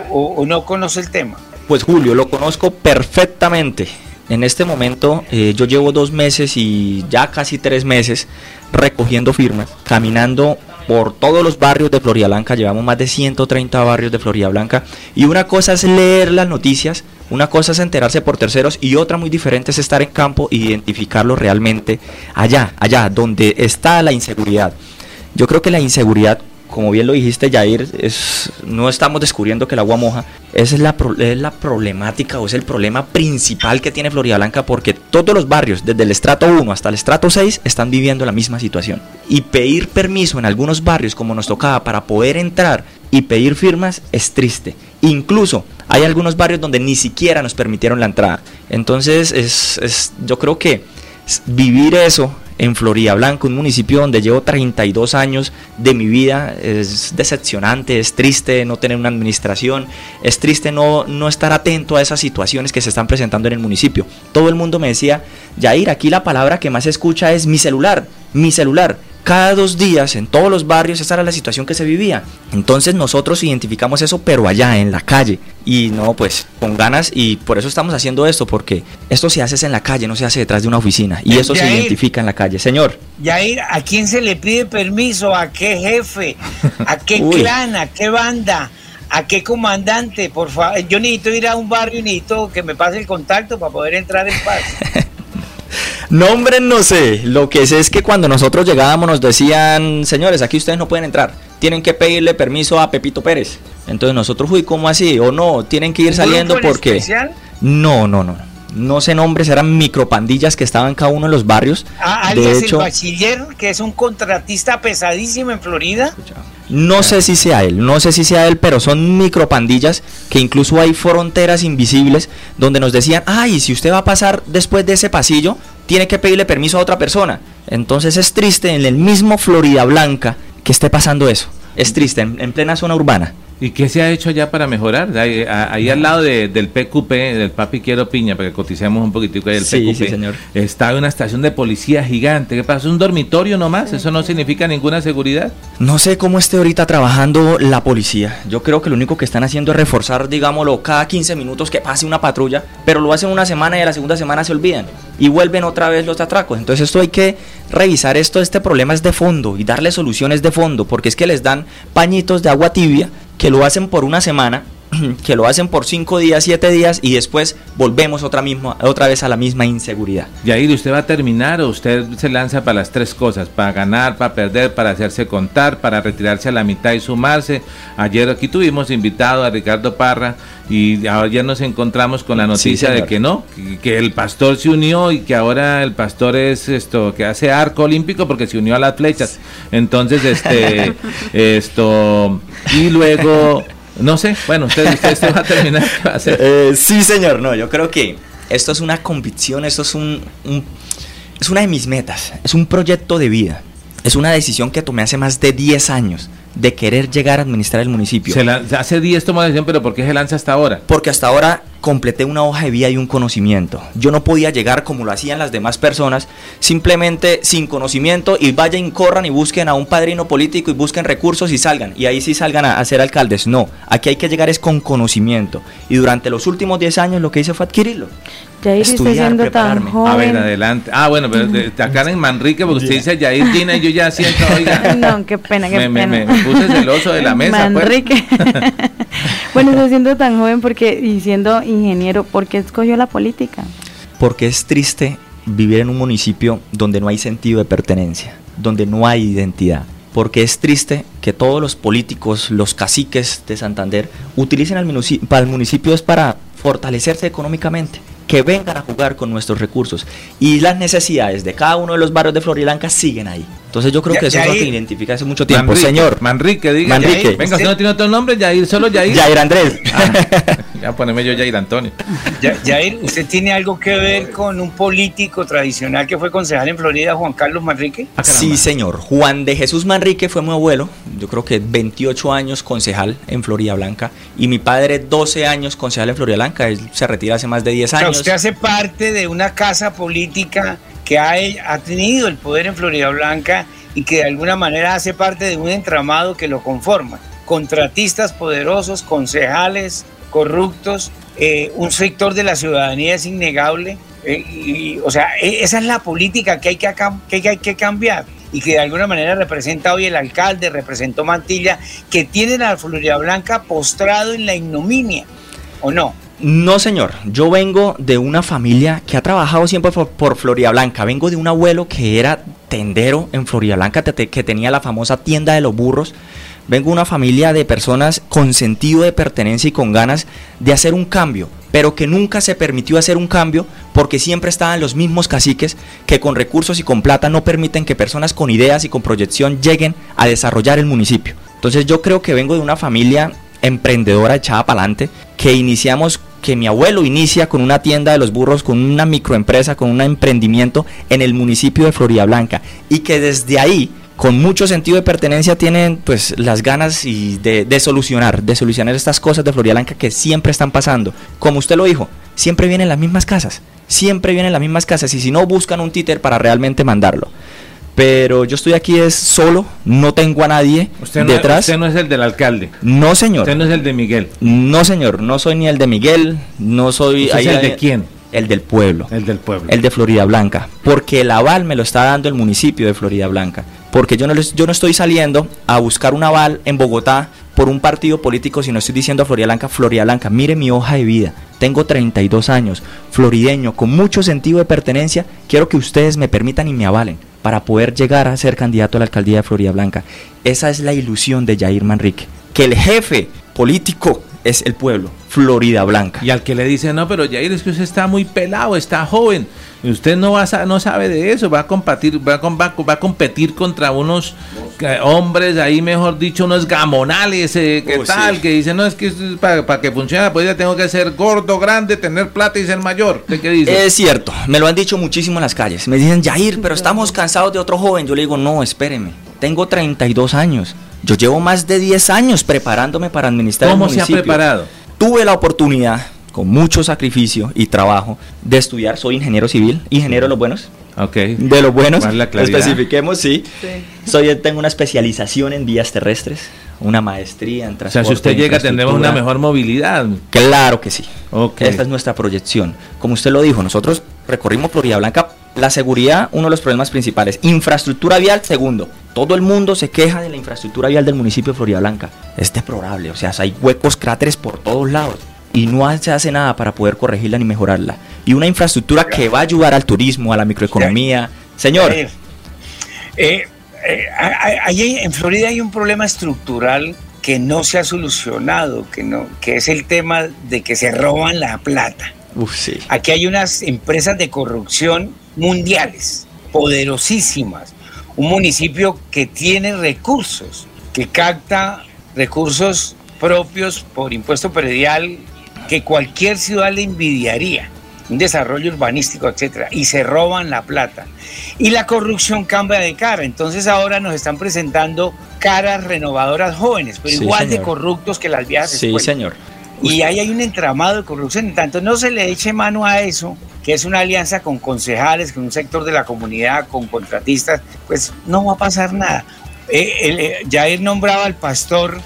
¿O, no conoce el tema? Pues Julio, lo conozco perfectamente. En este momento eh, yo llevo dos meses y ya casi tres meses recogiendo firmas, caminando por todos los barrios de Florida Blanca, llevamos más de 130 barrios de Florida Blanca, y una cosa es leer las noticias, una cosa es enterarse por terceros y otra muy diferente es estar en campo e identificarlo realmente allá, allá, donde está la inseguridad. Yo creo que la inseguridad como bien lo dijiste, Jair, es, no estamos descubriendo que el agua moja. Esa es la, es la problemática o es el problema principal que tiene Florida Blanca porque todos los barrios, desde el estrato 1 hasta el estrato 6, están viviendo la misma situación. Y pedir permiso en algunos barrios, como nos tocaba, para poder entrar y pedir firmas es triste. Incluso hay algunos barrios donde ni siquiera nos permitieron la entrada. Entonces, es, es yo creo que vivir eso en Florida Blanca, un municipio donde llevo 32 años de mi vida. Es decepcionante, es triste no tener una administración, es triste no, no estar atento a esas situaciones que se están presentando en el municipio. Todo el mundo me decía, Yair, aquí la palabra que más se escucha es mi celular, mi celular cada dos días en todos los barrios, esa era la situación que se vivía. Entonces nosotros identificamos eso, pero allá, en la calle. Y no, pues con ganas, y por eso estamos haciendo esto, porque esto se hace en la calle, no se hace detrás de una oficina. Y eso se identifica en la calle. Señor. Yair, ¿a quién se le pide permiso? ¿A qué jefe? ¿A qué (laughs) clan? ¿A qué banda? ¿A qué comandante? Por favor, yo necesito ir a un barrio y necesito que me pase el contacto para poder entrar en paz. (laughs) Nombre no sé, lo que sé es que cuando nosotros llegábamos nos decían, señores, aquí ustedes no pueden entrar, tienen que pedirle permiso a Pepito Pérez. Entonces nosotros, uy, ¿cómo así? O no, tienen que ir saliendo porque... Especial? No, no, no. No sé nombres, eran micropandillas que estaban cada uno en los barrios. Ah, de hecho, el bachiller, que es un contratista pesadísimo en Florida. No sé si sea él, no sé si sea él, pero son micropandillas que incluso hay fronteras invisibles donde nos decían, ay, si usted va a pasar después de ese pasillo, tiene que pedirle permiso a otra persona. Entonces es triste en el mismo Florida Blanca que esté pasando eso. Es triste, en, plena zona urbana. ¿Y qué se ha hecho ya para mejorar? Ahí, al lado del PQP, del Papi Quiero Piña, para que coticemos un poquitico ahí del PQP, sí, señor. está una estación de policía gigante. ¿Qué pasa? ¿Un dormitorio nomás? ¿Eso no significa ninguna seguridad? No sé cómo esté ahorita trabajando la policía. Yo creo que lo único que están haciendo es reforzar, digámoslo, cada 15 minutos que pase una patrulla, pero lo hacen una semana y a la segunda semana se olvidan y vuelven otra vez los atracos. Entonces esto hay que revisar esto, este problema es de fondo y darle soluciones de fondo, porque es que les dan pañitos de agua tibia que lo hacen por una semana (clears throat) que lo hacen por cinco días, siete días y después volvemos otra, misma, otra vez a la misma inseguridad. Y ahí usted va a terminar o usted se lanza para las tres cosas, para ganar, para perder, para hacerse contar, para retirarse a la mitad y sumarse. Ayer aquí tuvimos invitado a Ricardo Parra y ayer nos encontramos con la noticia de que no, que, el pastor se unió y que ahora el pastor es esto, que hace arco olímpico porque se unió a las flechas. Entonces, este, (laughs) esto, y luego no sé, bueno, usted, usted, va a terminar. Va a hacer? (laughs) Eh, sí, señor, no, yo creo que esto es una convicción, esto es un, es una de mis metas, es un proyecto de vida, es una decisión que tomé hace más de 10 años de querer llegar a administrar el municipio. Se hace 10 tomó la decisión, pero ¿por qué se lanza hasta ahora? Porque hasta ahora completé una hoja de vida y un conocimiento. Yo no podía llegar como lo hacían las demás personas, simplemente sin conocimiento y vayan, corran y busquen a un padrino político y busquen recursos y salgan. Y ahí sí salgan a, a ser alcaldes. No, aquí hay que llegar es con conocimiento. Y durante los últimos 10 años lo que hice fue adquirirlo. Yair está Estudiar, siendo tan prepararme. joven. A ver, adelante. Ah, bueno, pero de, de acá en Manrique, porque usted dice Yair Gina y yo ya siento, oiga. (laughs) No, qué pena, qué me, me, pena. me- me puse celoso de la mesa. pues. Manrique. (laughs) bueno, está siendo tan joven porque y siendo ingeniero, ¿por qué escogió la política? Porque es triste vivir en un municipio donde no hay sentido de pertenencia, donde no hay identidad. Porque es triste que todos los políticos, los caciques de Santander, utilicen al municipio, al municipio es para fortalecerse económicamente, que vengan a jugar con nuestros recursos. Y las necesidades de cada uno de los barrios de Floridablanca siguen ahí. Entonces yo creo Ya- que eso es lo que identifica hace mucho tiempo. Manrique, Señor. Manrique, diga. Manrique. Yair. Venga, usted no tiene otro nombre, Yair, solo Yair. Yair Andrés. Ah, (laughs) ya poneme yo Yair Antonio. Ya- Yair, ¿usted tiene algo que ver con un político tradicional que fue concejal en Florida, Juan Carlos Manrique? Sí, señor. Juan de Jesús Manrique fue mi abuelo. Yo creo que 28 años concejal en Florida Blanca. Y mi padre 12 años concejal en Florida Blanca. Él se retira hace más de 10 O sea, años. usted hace parte de una casa política que ha, ha tenido el poder en Florida Blanca y que de alguna manera hace parte de un entramado que lo conforma. Contratistas poderosos, concejales corruptos, eh, un sector de la ciudadanía es innegable. eh, y, o sea, e- esa es la política que hay que, que hay que cambiar y que de alguna manera representa hoy el alcalde, representó Mantilla, que tienen a Florida Blanca postrado en la ignominia, ¿o no? No, señor. Yo vengo de una familia que ha trabajado siempre por, por Florida Blanca. Vengo de un abuelo que era tendero en Florida Blanca, que tenía la famosa tienda de los burros. Vengo una familia de personas con sentido de pertenencia y con ganas de hacer un cambio, pero que nunca se permitió hacer un cambio porque siempre estaban los mismos caciques que con recursos y con plata no permiten que personas con ideas y con proyección lleguen a desarrollar el municipio. Entonces yo creo que vengo de una familia emprendedora echada para adelante, que iniciamos, que mi abuelo inicia con una tienda de los burros, con una microempresa, con un emprendimiento en el municipio de Florida Blanca, y que desde ahí, con mucho sentido de pertenencia, tienen pues las ganas y de, de solucionar, de solucionar estas cosas de Florida Blanca que siempre están pasando. Como usted lo dijo, siempre vienen las mismas casas, siempre vienen las mismas casas, y si no buscan un títer para realmente mandarlo. Pero yo estoy aquí es solo, no tengo a nadie Usted no, detrás. usted no es el del alcalde. No, señor. Usted no es el de Miguel. No, señor, no soy ni el de Miguel, no soy... ¿Usted es el de quién? El del pueblo. El del pueblo. El de Florida Blanca. Porque el aval me lo está dando el municipio de Florida Blanca. Porque yo no, les- no estoy saliendo a buscar un aval en Bogotá por un partido político, sino estoy diciendo a Florida Blanca, Florida Blanca, mire mi hoja de vida. Tengo 32 años, florideño, con mucho sentido de pertenencia. Quiero que ustedes me permitan y me avalen para poder llegar a ser candidato a la alcaldía de Florida Blanca. Esa es la ilusión de Jair Manrique. Que el jefe político es el pueblo, Florida Blanca. Y al que le dice, no, pero Jair, es que usted está muy pelado, está joven. Y usted no va a no sabe de eso, va a competir, va a, va va a competir contra unos eh, hombres ahí, mejor dicho, unos gamonales, eh, ¿qué Oh, tal? sí. Que dicen, no, es que para que funcione la política tengo que ser gordo, grande, tener plata y ser mayor. ¿Usted qué dice? Es cierto, me lo han dicho muchísimo en las calles. Me dicen, Jair, pero estamos cansados de otro joven. Yo le digo, no, espéreme. Tengo 32 años. Yo llevo más de 10 años preparándome para administrar ¿Cómo el se ha municipio. preparado? Tuve la oportunidad, con mucho sacrificio y trabajo, de estudiar. Soy ingeniero civil, ingeniero de los buenos. Ok. De los buenos. ¿Cuál es la claridad? Especifiquemos, sí. Soy, tengo una especialización en vías terrestres, una maestría en O sea, transporte. si usted llega tendremos una mejor movilidad. Claro que sí. Ok. Esta es nuestra proyección. Como usted lo dijo, nosotros recorrimos Florida Blanca. La seguridad, uno de los problemas principales. Infraestructura vial, segundo. Todo el mundo se queja de la infraestructura vial del municipio de Florida Blanca. Es deplorable, o sea, hay huecos, cráteres por todos lados. Y no se hace nada para poder corregirla ni mejorarla. Y una infraestructura que va a ayudar al turismo, a la microeconomía. Señor, Eh, eh, hay- en Florida hay un problema estructural que no se ha solucionado, que, no, que es el tema de que se roban la plata. uf, sí. Aquí hay unas empresas de corrupción mundiales, poderosísimas. Un municipio que tiene recursos, que capta recursos propios por impuesto predial que cualquier ciudad le envidiaría. Un desarrollo urbanístico, etcétera, y se roban la plata. Y la corrupción cambia de cara. Entonces ahora nos están presentando caras renovadoras jóvenes, pero Sí, igual de corruptos que las viejas Sí, escuelas. señor. Y ahí hay un entramado de corrupción. En tanto no se le eche mano a eso, que es una alianza con concejales, con un sector de la comunidad, con contratistas, pues no va a pasar nada. Eh, Jair nombraba al pastor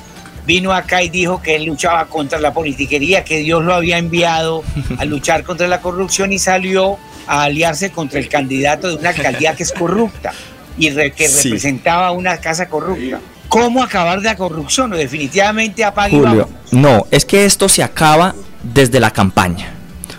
vino acá y dijo que él luchaba contra la politiquería, que Dios lo había enviado a (laughs) luchar contra la corrupción y salió a aliarse contra el candidato de una alcaldía que es corrupta y que representaba una casa corrupta. ¿Cómo acabar de la corrupción? O definitivamente apague Julio, no, es que esto se acaba desde la campaña.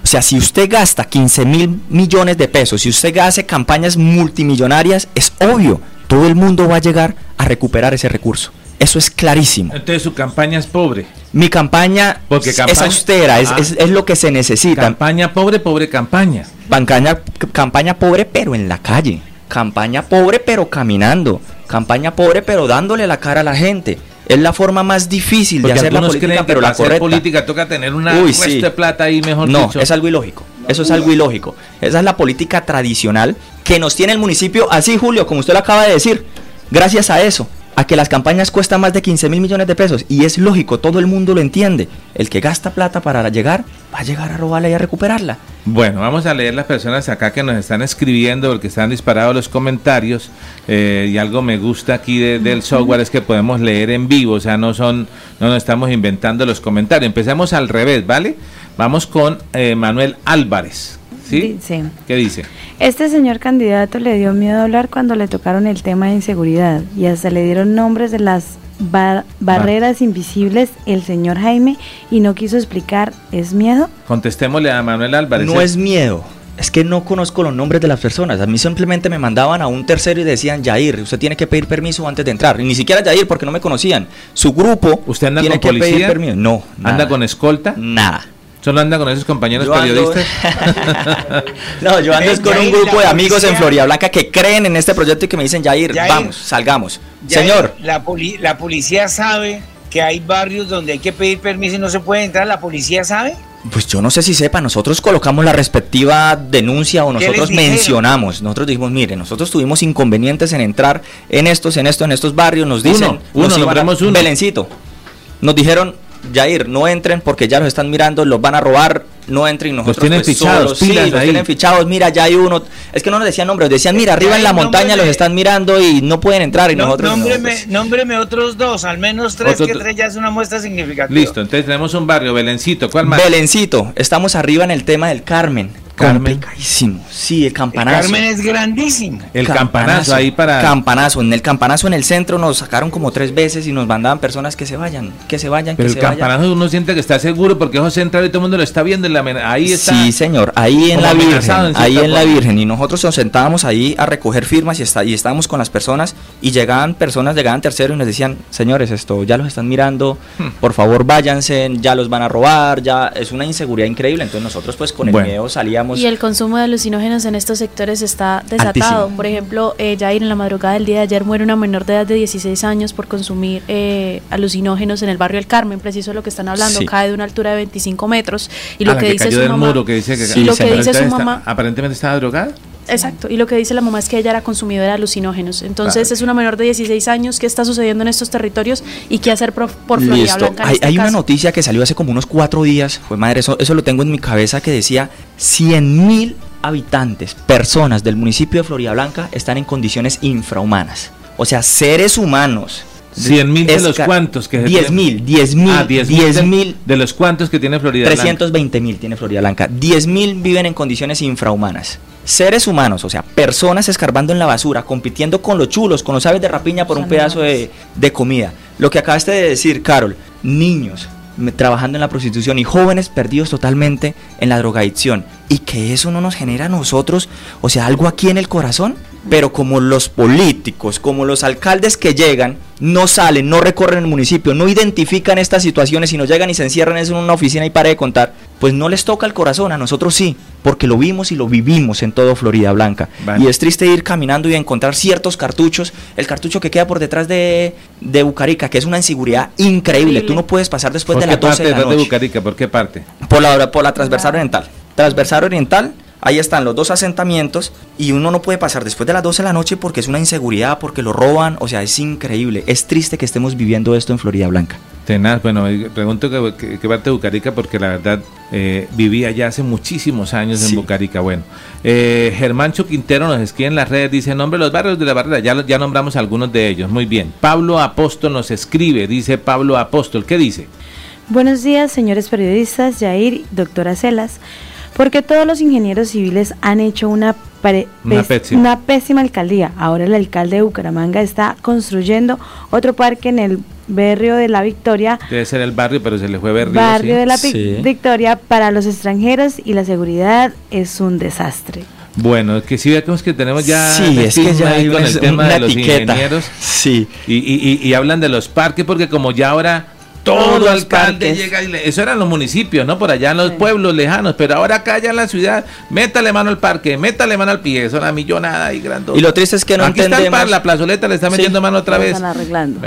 O sea, si usted gasta 15 mil millones de pesos, si usted hace campañas multimillonarias, es obvio, todo el mundo va a llegar a recuperar ese recurso. Eso es clarísimo. Entonces su campaña es pobre. Mi campaña, Porque es austera, es, es, lo que se necesita. Campaña pobre, pobre campaña. Campaña, campaña pobre, pero en la calle. Campaña pobre, pero caminando. Campaña pobre, pero dándole la cara a la gente. Es la forma más difícil de hacer la política, pero la correcta. política toca tener una Uy, de plata ahí mejor No, es algo ilógico. Eso es algo ilógico. Esa es la política tradicional que nos tiene el municipio así, Julio, como usted lo acaba de decir. Gracias a eso a que las campañas cuestan más de 15 mil millones de pesos. Y es lógico, todo el mundo lo entiende. El que gasta plata para llegar, va a llegar a robarla y a recuperarla. Bueno, vamos a leer las personas acá que nos están escribiendo, porque están disparados los comentarios. Eh, y algo me gusta aquí del software es que podemos leer en vivo, o sea, no son, no nos estamos inventando los comentarios. Empecemos al revés, ¿vale? Vamos con eh, Manuel Álvarez. ¿Sí? sí. ¿Qué dice? Este señor candidato le dio miedo hablar cuando le tocaron el tema de inseguridad y hasta le dieron nombres de las barreras invisibles el señor Jaime y no quiso explicar, ¿es miedo? Contestémosle a Manuel Álvarez. No es miedo. Es que no conozco los nombres de las personas. A mí simplemente me mandaban a un tercero y decían, Jair, usted tiene que pedir permiso antes de entrar. Y ni siquiera Jair porque no me conocían. Su grupo ¿Usted anda tiene con que pedir permiso. No. ¿Anda con escolta? Nada. ¿Solo anda con esos compañeros periodistas? (laughs) no, yo ando con un grupo de amigos en Florida Blanca que creen en este proyecto y que me dicen, Jair, vamos, salgamos. Señor. La, la policía sabe que hay barrios donde hay que pedir permiso y no se puede entrar. ¿La policía sabe? Pues yo no sé si sepa, nosotros colocamos la respectiva denuncia o nosotros mencionamos, nosotros dijimos, mire, nosotros tuvimos inconvenientes en entrar en estos, en estos, en estos barrios, nos dicen, uno, nos uno, Belencito, nos dijeron, Jair, no entren porque ya los están mirando, los van a robar, no entren nosotros los tienen pues, fichados, sí, los tienen fichados, mira, ya hay uno, es que no nos decían nombres, decían, mira, arriba en la montaña los están mirando y no pueden entrar y nosotros nómbreme, pues. nómbreme otros dos, al menos tres, que tres ya es una muestra significativa. Listo, entonces tenemos un barrio, Belencito, ¿cuál más? Belencito, estamos arriba en el tema del Carmen, Carmen. Complicadísimo. Sí, el campanazo. Carmen es grandísimo. El campanazo, ahí para. Campanazo. En el campanazo en el centro nos sacaron como tres veces y nos mandaban personas que se vayan, que se vayan, Pero que el campanazo uno siente que está seguro porque es central y todo el mundo lo está viendo. En la, ahí está. Sí, señor. Ahí en la Virgen. ahí en la Virgen. Y nosotros nos sentábamos ahí a recoger firmas y, está, y estábamos con las personas y llegaban personas, llegaban terceros y nos decían, señores, esto ya los están mirando, hmm. por favor váyanse, ya los van a robar, ya es una inseguridad increíble. Entonces nosotros pues con el miedo salíamos y el consumo de alucinógenos en estos sectores está desatado. Por ejemplo, eh, ya en la madrugada del día de ayer muere una menor de edad de 16 años por consumir eh, alucinógenos en el barrio El Carmen, preciso lo que están hablando, cae de una altura de 25 metros. Y lo que, dice su mamá. Muro, que dice que, lo que dice su mamá. aparentemente estaba drogada. Exacto, y lo que dice la mamá es que ella era consumidora de alucinógenos. Entonces es una menor de 16 años. ¿Qué está sucediendo en estos territorios y qué hacer por, Florida Blanca? hay, este hay una noticia que salió hace como unos cuatro días, fue madre, eso, eso lo tengo en mi cabeza, que decía 100 mil habitantes, personas del municipio de Florida Blanca están en condiciones infrahumanas. O sea, seres humanos 100 mil de los cuantos que 10 mil, 10 mil, ah, 10 mil de los cuantos que tiene Florida 320 mil tiene Florida Blanca. 10 mil viven en condiciones infrahumanas. Seres humanos, o sea, personas escarbando en la basura, compitiendo con los chulos, con los aves de rapiña por un pedazo de, de comida. Lo que acabaste de decir, Carol, niños, trabajando en la prostitución y jóvenes perdidos totalmente en la drogadicción y que eso no nos genera a nosotros, o sea, algo aquí en el corazón, pero como los políticos, como los alcaldes que llegan, no salen, no recorren el municipio, no identifican estas situaciones y no llegan y se encierran en una oficina y para de contar, pues no les toca el corazón, a nosotros sí, porque lo vimos y lo vivimos en todo Florida Blanca. Y es triste ir caminando y encontrar ciertos cartuchos, el cartucho que queda por detrás de, de Bucarica, que es una inseguridad increíble, tú no puedes pasar después de las 12 de la noche. de Bucarica? ¿Por qué parte? Por la, por la transversal oriental. Transversal oriental, ahí están los dos asentamientos y uno no puede pasar después de las 12 de la noche porque es una inseguridad, porque lo roban, o sea, es increíble, es triste que estemos viviendo esto en Florida Blanca. Tenaz, bueno, pregunto qué, parte de Bucarica, porque la verdad eh, vivía ya hace muchísimos años en Bucarica. Bueno, eh, Germancho Quintero nos escribe en las redes, dice, nombre los barrios de la barrera, ya, ya nombramos algunos de ellos, muy bien. Pablo Apóstol nos escribe, dice Pablo Apóstol, ¿qué dice? Buenos días, señores periodistas, Jair, doctora Celas, porque todos los ingenieros civiles han hecho una una, pésima. alcaldía. Ahora el alcalde de Bucaramanga está construyendo otro parque en el barrio de la Victoria. Debe ser el barrio, pero se le fue barrio. Barrio de la Victoria para los extranjeros y la seguridad es un desastre. Bueno, que sí vemos que tenemos ya sí, es que ya con el tema de los ingenieros. Sí. Y, y, y, hablan de los parques porque como ya ahora todo alcalde llega y le, eso eran los municipios, ¿no? Por allá en los pueblos lejanos, pero ahora acá ya en la ciudad, métale mano al parque, métale mano al pie, eso es una millonada y grande. Y lo triste es que no Aquí entendemos. Está la plazoleta le está metiendo mano otra vez. Arreglando.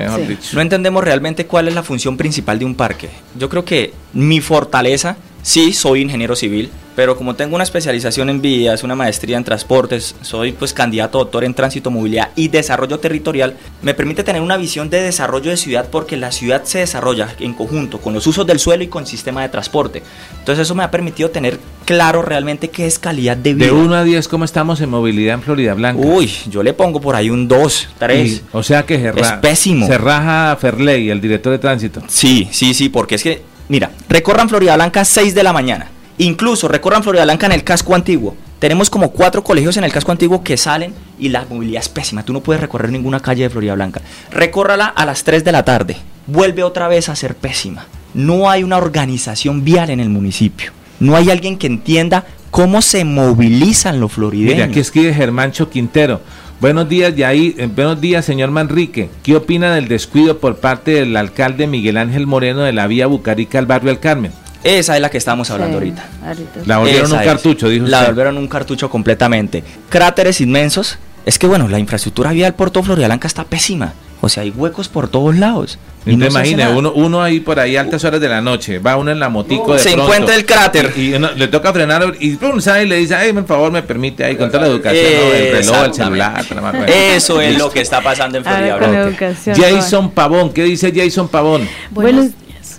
No entendemos realmente cuál es la función principal de un parque. Yo creo que mi fortaleza, sí, soy ingeniero civil, pero como tengo una especialización en vías, una maestría en transportes, soy pues candidato a doctor en tránsito, movilidad y desarrollo territorial, me permite tener una visión de desarrollo de ciudad porque la ciudad se desarrolla en conjunto con los usos del suelo y con sistema de transporte. Entonces eso me ha permitido tener claro realmente qué es calidad de vida. De 1 a 10, ¿cómo estamos en movilidad en Florida Blanca? Uy, yo le pongo por ahí un 2, 3. o sea que se, es pésimo. se raja Ferley, el director de tránsito. Sí, sí, sí, porque es que, mira, recorran Florida Blanca 6 de la mañana Incluso recorran Florida Blanca en el casco antiguo. Tenemos como cuatro colegios en el casco antiguo que salen y la movilidad es pésima. Tú no puedes recorrer ninguna calle de Florida Blanca. Recórrala a las 3 de la tarde. Vuelve otra vez a ser pésima. No hay una organización vial en el municipio. No hay alguien que entienda cómo se movilizan los florideños. Mira, aquí escribe Germancho Quintero. Buenos días, Yair. Eh, buenos días, señor Manrique. ¿Qué opina del descuido por parte del alcalde Miguel Ángel Moreno de la vía Bucarica al barrio El Carmen? Esa es la que estamos hablando ahorita. La volvieron un cartucho, dijo La volvieron un cartucho completamente. Cráteres inmensos. Es que bueno, la infraestructura vial por todo Blanca está pésima. O sea, hay huecos por todos lados. Y no imagina, uno, uno ahí por ahí altas horas de la noche, va uno en la motico de Se encuentra el cráter. Y, le toca frenar y pum, sale y le dice, ay, por favor, me permite ahí con toda la educación, el reloj, el celular. Eso es lo que está está pasando en Florida. Jason Pavón, ¿qué dice Jason Pavón? Buenos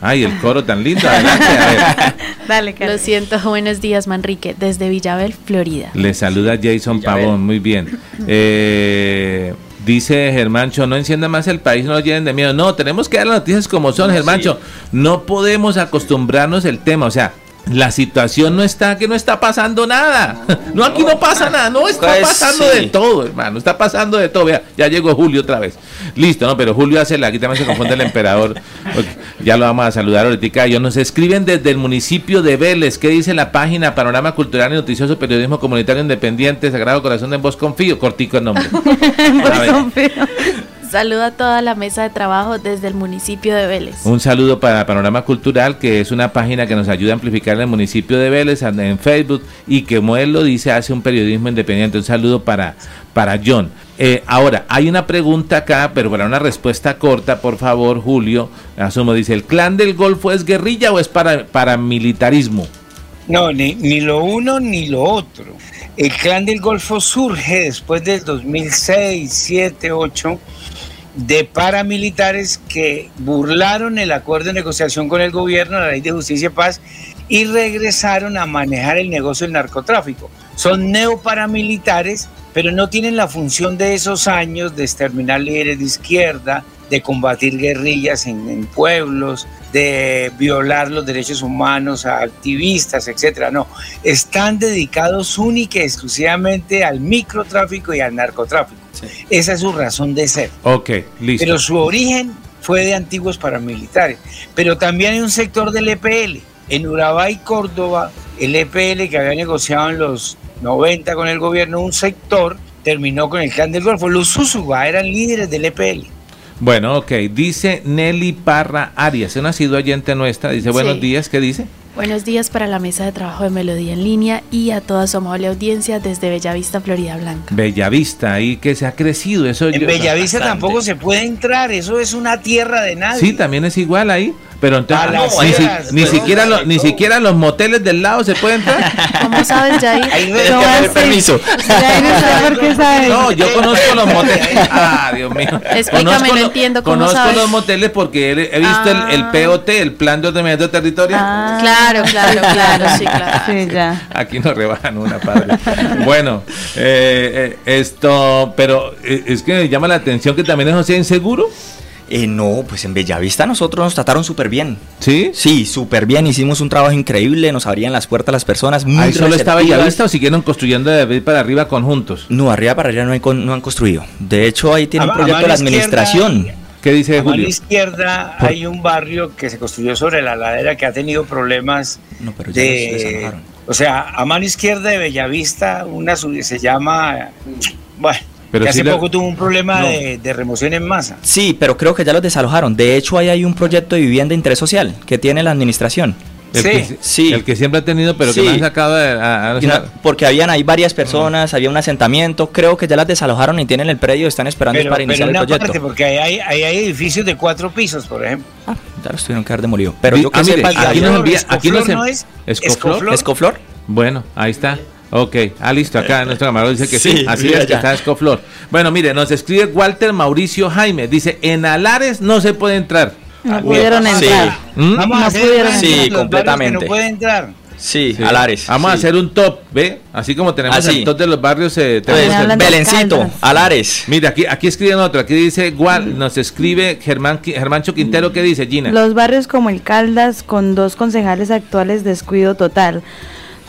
Ay, el coro tan lindo. (laughs) Dale, Lo siento, buenos días, Manrique, desde Villabel, Florida. Le saluda Jason Pavón, muy bien. (laughs) Eh, dice Germancho, no encienda más el país, no lo llenen de miedo. No, tenemos que dar las noticias como son, Germancho. No podemos acostumbrarnos el tema, o sea, la situación no está que no está pasando nada. No, aquí no pasa nada, no está pues pasando de todo, hermano, está pasando de todo. Vea, ya llegó Julio otra vez. Listo, no, pero Julio hace la, aquí también se confunde el emperador. Ya lo vamos a saludar ahorita. Ellos nos escriben desde el municipio de Vélez. ¿Qué dice la página Panorama Cultural y Noticioso Periodismo Comunitario Independiente Sagrado Corazón de Vos Confío? Cortico el nombre. (laughs) Saludo a toda la mesa de trabajo desde el municipio de Vélez. Un saludo para Panorama Cultural, que es una página que nos ayuda a amplificar en el municipio de Vélez en Facebook y que, como él lo dice, hace un periodismo independiente. Un saludo para, para John. Eh, ahora, hay una pregunta acá, pero para una respuesta corta, por favor, Julio. Asumo, dice, ¿el clan del Golfo es guerrilla o es para paramilitarismo? No, ni, ni lo uno ni lo otro. El clan del Golfo surge después del 2006, 2007, 2008 de paramilitares que burlaron el acuerdo de negociación con el gobierno, la ley de justicia y paz, y regresaron a manejar el negocio del narcotráfico. Son neoparamilitares, pero no tienen la función de esos años de exterminar líderes de izquierda, de combatir guerrillas en, pueblos, de violar los derechos humanos a activistas, etcétera. No, están dedicados única y exclusivamente al microtráfico y al narcotráfico. Esa es su razón de ser. Ok, listo. Pero su origen fue de antiguos paramilitares. Pero también hay un sector del EPL. En Urabá y Córdoba, el EPL que había negociado en los 90 con el gobierno, un sector terminó con el clan del Golfo. Los Susuba eran líderes del EPL. Bueno, ok. Dice Nelly Parra Arias, una sido oyente nuestra. Dice, buenos días, ¿qué dice? Buenos días para la mesa de trabajo de Melodía en línea y a toda su amable audiencia desde Bellavista, Florida Blanca. Bellavista, ahí que se ha crecido. Eso en Bellavista tampoco se puede entrar, eso es una tierra de nadie. Sí, también es igual ahí. Pero entonces, ni, si- ni siquiera lo- ni siquiera los moteles del lado se pueden entrar. (laughs) ¿Cómo sabes, Jair? Ahí ¿Cómo debe haber así? permiso. Jair sabe por qué (laughs) sabe. No, yo conozco los moteles. Ah, Dios mío. Explícame, Conozco no entiendo cómo Conozco sabes. los moteles porque he, he visto el, el Ah. POT, el Plan de Ordenamiento Territorial. Ah, Claro, claro, claro, sí, claro. (laughs) Sí, ya. Aquí nos rebajan una, padre. bueno, eh, eh, esto, pero eh, es que me llama la atención que también eso sea inseguro. Eh, no, pues en Bellavista nosotros nos trataron súper bien. ¿Sí? Sí, súper bien. Hicimos un trabajo increíble, nos abrían las puertas las personas. Muy Ahí solo receptivas. Bellavista o siguieron construyendo de para arriba conjuntos. No, arriba para arriba no, hay con- no han construido. De hecho, ahí tiene A- un a proyecto de la administración. ¿Qué dice A mano Julio? izquierda hay un barrio que se construyó sobre la ladera que ha tenido problemas No, pero ya de... O sea, a mano izquierda de Bellavista, una se llama... Bueno, Pero que sí hace la- poco tuvo un problema No. de, de remoción en masa. Sí, pero creo que ya los desalojaron. De hecho, ahí hay un proyecto de vivienda de interés social que tiene la administración. El, Sí, que, sí. el que siempre ha tenido, pero que Sí. no han sacado de, a- a- porque habían ahí varias personas, había un asentamiento. Creo que ya las desalojaron y tienen el predio y están esperando Pero, para pero iniciar el proyecto. parte, porque ahí hay, edificios de cuatro pisos, por ejemplo. Ah, ya los tuvieron que haber demolido. Pero Di- yo que ah, mire, sepa, aquí ya- nos envía- aquí nos Escoflor, en- ¿no es? Escoflor. Escoflor. ¿Escoflor? Bueno, ahí está. Ok, ah, listo, acá nuestro camarón dice que sí, Sí, así es que está Escoflor. Bueno, mire, nos escribe Walter Mauricio Jaime, dice, en Alares no se puede entrar. No pudieron Sí. entrar. ¿Mm? Vamos a hacer pudieron una Sí, completamente. No puede entrar. Sí, Sí. Alares. Vamos a sí. hacer un top, ¿ve? Así como tenemos Así. el top de los barrios, eh, tenemos Belencito. Alares. Mira, aquí, aquí escriben otro, aquí dice igual, nos escribe Germán, Germancho Quintero, ¿qué dice Gina? Los barrios como el Caldas, con dos concejales actuales, descuido total.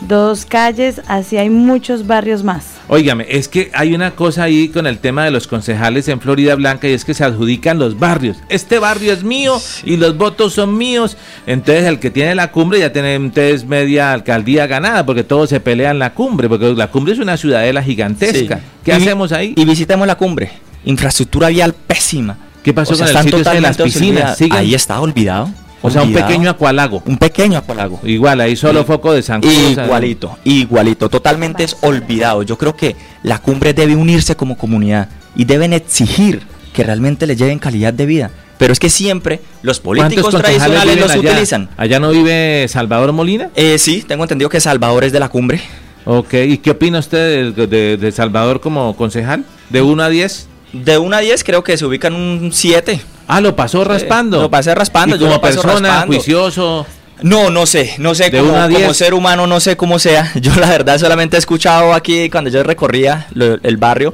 Dos calles, así hay muchos barrios más. Óigame, es que hay una cosa ahí con el tema de los concejales en Florida Blanca y es que se adjudican los barrios. Este barrio es mío y los votos son míos. Entonces el que tiene la cumbre ya tiene entonces media alcaldía ganada porque todos se pelean la cumbre, porque la cumbre es una ciudadela gigantesca. Sí. ¿Qué Y- hacemos ahí? Y visitemos la cumbre. Infraestructura vial pésima. ¿Qué pasó O sea, con el sitio de las totalmente piscinas? Ahí está olvidado. O sea, un pequeño acualago. Un pequeño acualago. Igual, ahí solo foco de San Cruz. Igualito, igualito, totalmente es olvidado. Yo creo que la cumbre debe unirse como comunidad y deben exigir que realmente le lleven calidad de vida. Pero es que siempre los políticos tradicionales los allá? utilizan. ¿Allá no vive Salvador Molina? Eh, sí, tengo entendido que Salvador es de la cumbre. Ok, ¿y qué opina usted de, de- de Salvador como concejal? ¿De 1 a 10? De 1 a 10 creo que se ubica en un 7. Ah, lo pasó raspando. Lo pasé raspando, ¿Y yo como persona, raspando. juicioso. No, no sé, no sé como diez. ser humano, no sé cómo sea. (laughs) Yo la verdad solamente he escuchado aquí cuando yo recorría lo- el barrio,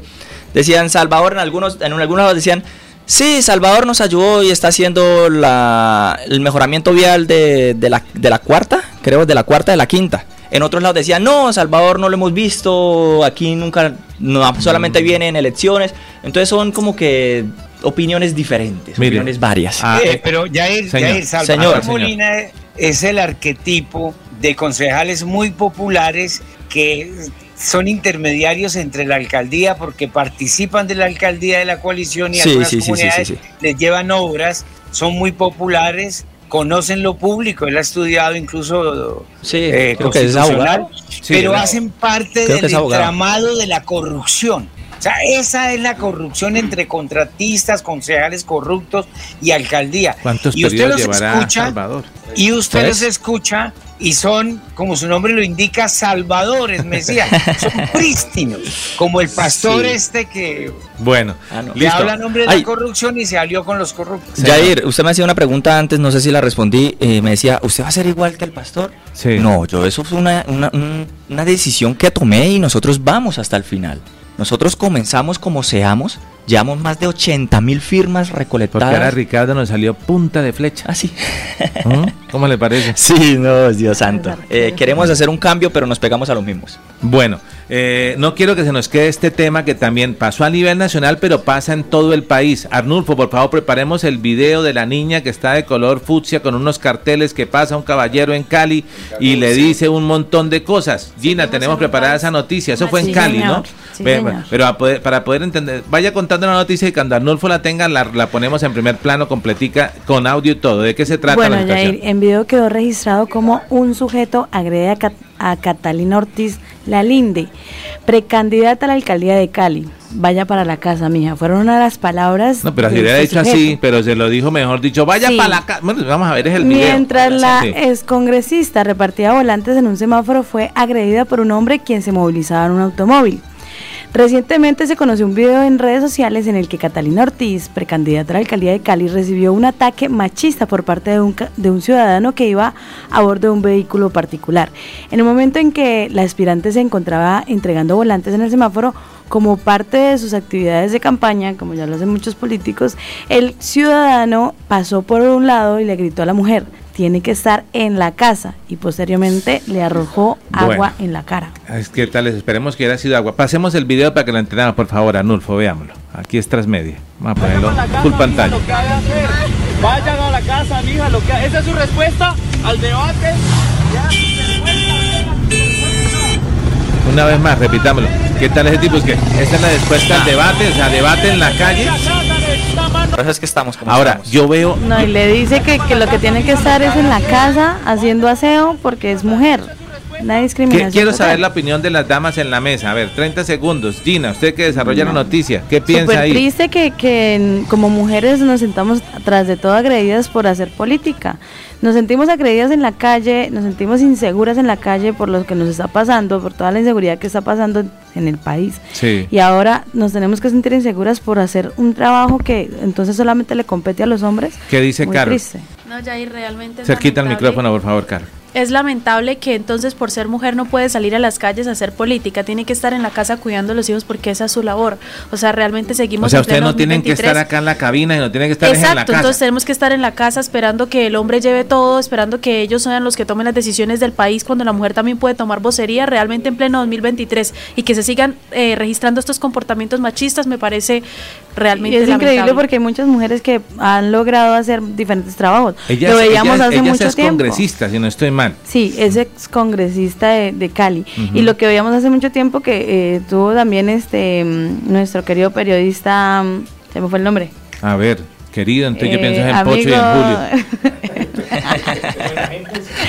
decían Salvador en algunos, en algunos lados decían, sí, Salvador nos ayudó y está haciendo la, el mejoramiento vial de, de la, de la cuarta, creo de la cuarta de la quinta. En otros lados decían, no, Salvador no lo hemos visto, aquí nunca, no, solamente viene en elecciones. Entonces son como que opiniones diferentes, Mire, opiniones varias. Ah, Eh, pero Jair, señor, Jair Salvador señor, señor. Molina es el arquetipo de concejales muy populares que son intermediarios entre la alcaldía porque participan de la alcaldía de la coalición y Sí, algunas sí, sí, sí, comunidades sí, sí. les llevan obras, son muy populares, conocen lo público, él ha estudiado incluso Sí, eh, creo que es constitucional, pero hacen parte Creo del entramado de la corrupción. O sea, esa es la corrupción entre contratistas, concejales corruptos y alcaldía. ¿Cuántos y usted los llevará escucha, Salvador? y usted ¿Tres? los escucha y son, como su nombre lo indica, salvadores, Mesías. (laughs) Son prístinos, como el pastor Sí. este que, Bueno, Ah, no. listo. habla nombre de Ay. la corrupción y se alió con los corruptos. Jair, usted me hacía una pregunta antes, no sé si la respondí. eh, me decía, ¿usted va a ser igual que el pastor? Sí. No, yo eso fue una, una, un- una decisión que tomé y nosotros vamos hasta el final. Nosotros comenzamos como seamos, llevamos más de 80 mil firmas Porque ahora recolectadas. Ricardo nos salió punta de flecha. Ah, sí. ¿Mm? (laughs) ¿Cómo le parece? Sí, no, Dios santo. Eh, queremos hacer un cambio, pero nos pegamos a los mismos. Bueno, eh, no quiero que se nos quede este tema que también pasó a nivel nacional, pero pasa en todo el país. Arnulfo, por favor, preparemos el video de la niña que está de color fucsia con unos carteles que pasa un caballero en Cali y le dice un montón de cosas. Gina, tenemos preparada esa noticia. Eso fue en Cali. ¿no? Pero para poder entender, vaya contando la noticia y cuando Arnulfo la tenga, la, la ponemos en primer plano, completica, con audio y todo. ¿De qué se trata Bueno, la situación? En video quedó registrado como un sujeto agrede a, Cat- a Catalina Ortiz Lalinde, precandidata a la alcaldía de Cali. vaya para la casa, mija. Fueron una de las palabras. No, pero si hubiera este dicho así, sujeto. pero se lo dijo mejor dicho, vaya Sí. para la casa. Bueno, vamos a ver, es el video. Mientras la Sí. excongresista repartía volantes en un semáforo, fue agredida por un hombre quien se movilizaba en un automóvil. Recientemente se conoció un video en redes sociales en el que Catalina Ortiz, precandidata a la alcaldía de Cali, recibió un ataque machista por parte de un, de un ciudadano que iba a bordo de un vehículo particular. En el momento en que la aspirante se encontraba entregando volantes en el semáforo, como parte de sus actividades de campaña, como ya lo hacen muchos políticos, el ciudadano pasó por un lado y le gritó a la mujer, tiene que estar en la casa y posteriormente le arrojó agua Bueno. en la cara. Es que tal, esperemos que hubiera sido agua. Pasemos el video para que lo entendamos, por favor, Anulfo, veámoslo. Aquí es Transmedia. Vamos a ponerlo full pantalla. Vayan a la casa, mija, lo que esa es su respuesta al debate. Una vez más, repitámoslo. ¿Qué tal ese tipo? Es que esta es la respuesta al debate, o sea, debate en la calle. Por eso es que estamos como Ahora, estamos. yo veo No, y le dice que, que lo que tiene que estar es en la casa haciendo aseo porque es mujer. Que- discriminación. quiero total. saber la opinión de las damas en la mesa. A ver, 30 segundos. Gina, usted que desarrolla la noticia, ¿qué piensa Súper ahí? triste que, que como mujeres nos sentamos tras de todo agredidas por hacer política. Nos sentimos agredidas en la calle, nos sentimos inseguras en la calle por lo que nos está pasando, por toda la inseguridad que está pasando en- el país. Sí. Y ahora nos tenemos que sentir inseguras por hacer un trabajo que entonces solamente le compete a los hombres. ¿Qué dice Muy Carol? triste. No, Jair, realmente es Cerquita el micrófono, por favor, Carol. Es lamentable que entonces por ser mujer no puede salir a las calles a hacer política, tiene que estar en la casa cuidando a los hijos porque esa es su labor. O sea, realmente seguimos O sea, ustedes no tienen que 2023. estar acá en la cabina y no tienen que estar en la Exacto, casa. entonces tenemos que estar en la casa esperando que el hombre lleve todo, esperando que ellos sean los que tomen las decisiones del país cuando la mujer también puede tomar vocería realmente en pleno 2023 y que se sigan eh, registrando estos comportamientos machistas me parece Y realmente es increíble porque hay muchas mujeres que han logrado hacer diferentes trabajos. Ella, Lo veíamos ella- hace ella mucho es tiempo. congresista, si no estoy mal. Sí, es ex congresista de, de Cali. Y lo que veíamos hace mucho tiempo que eh, tuvo también este mm, nuestro querido periodista, mm, se me fue el nombre. A ver, querido, entonces yo Eh, pienso en Pocho y en amigo- Julio. (laughs)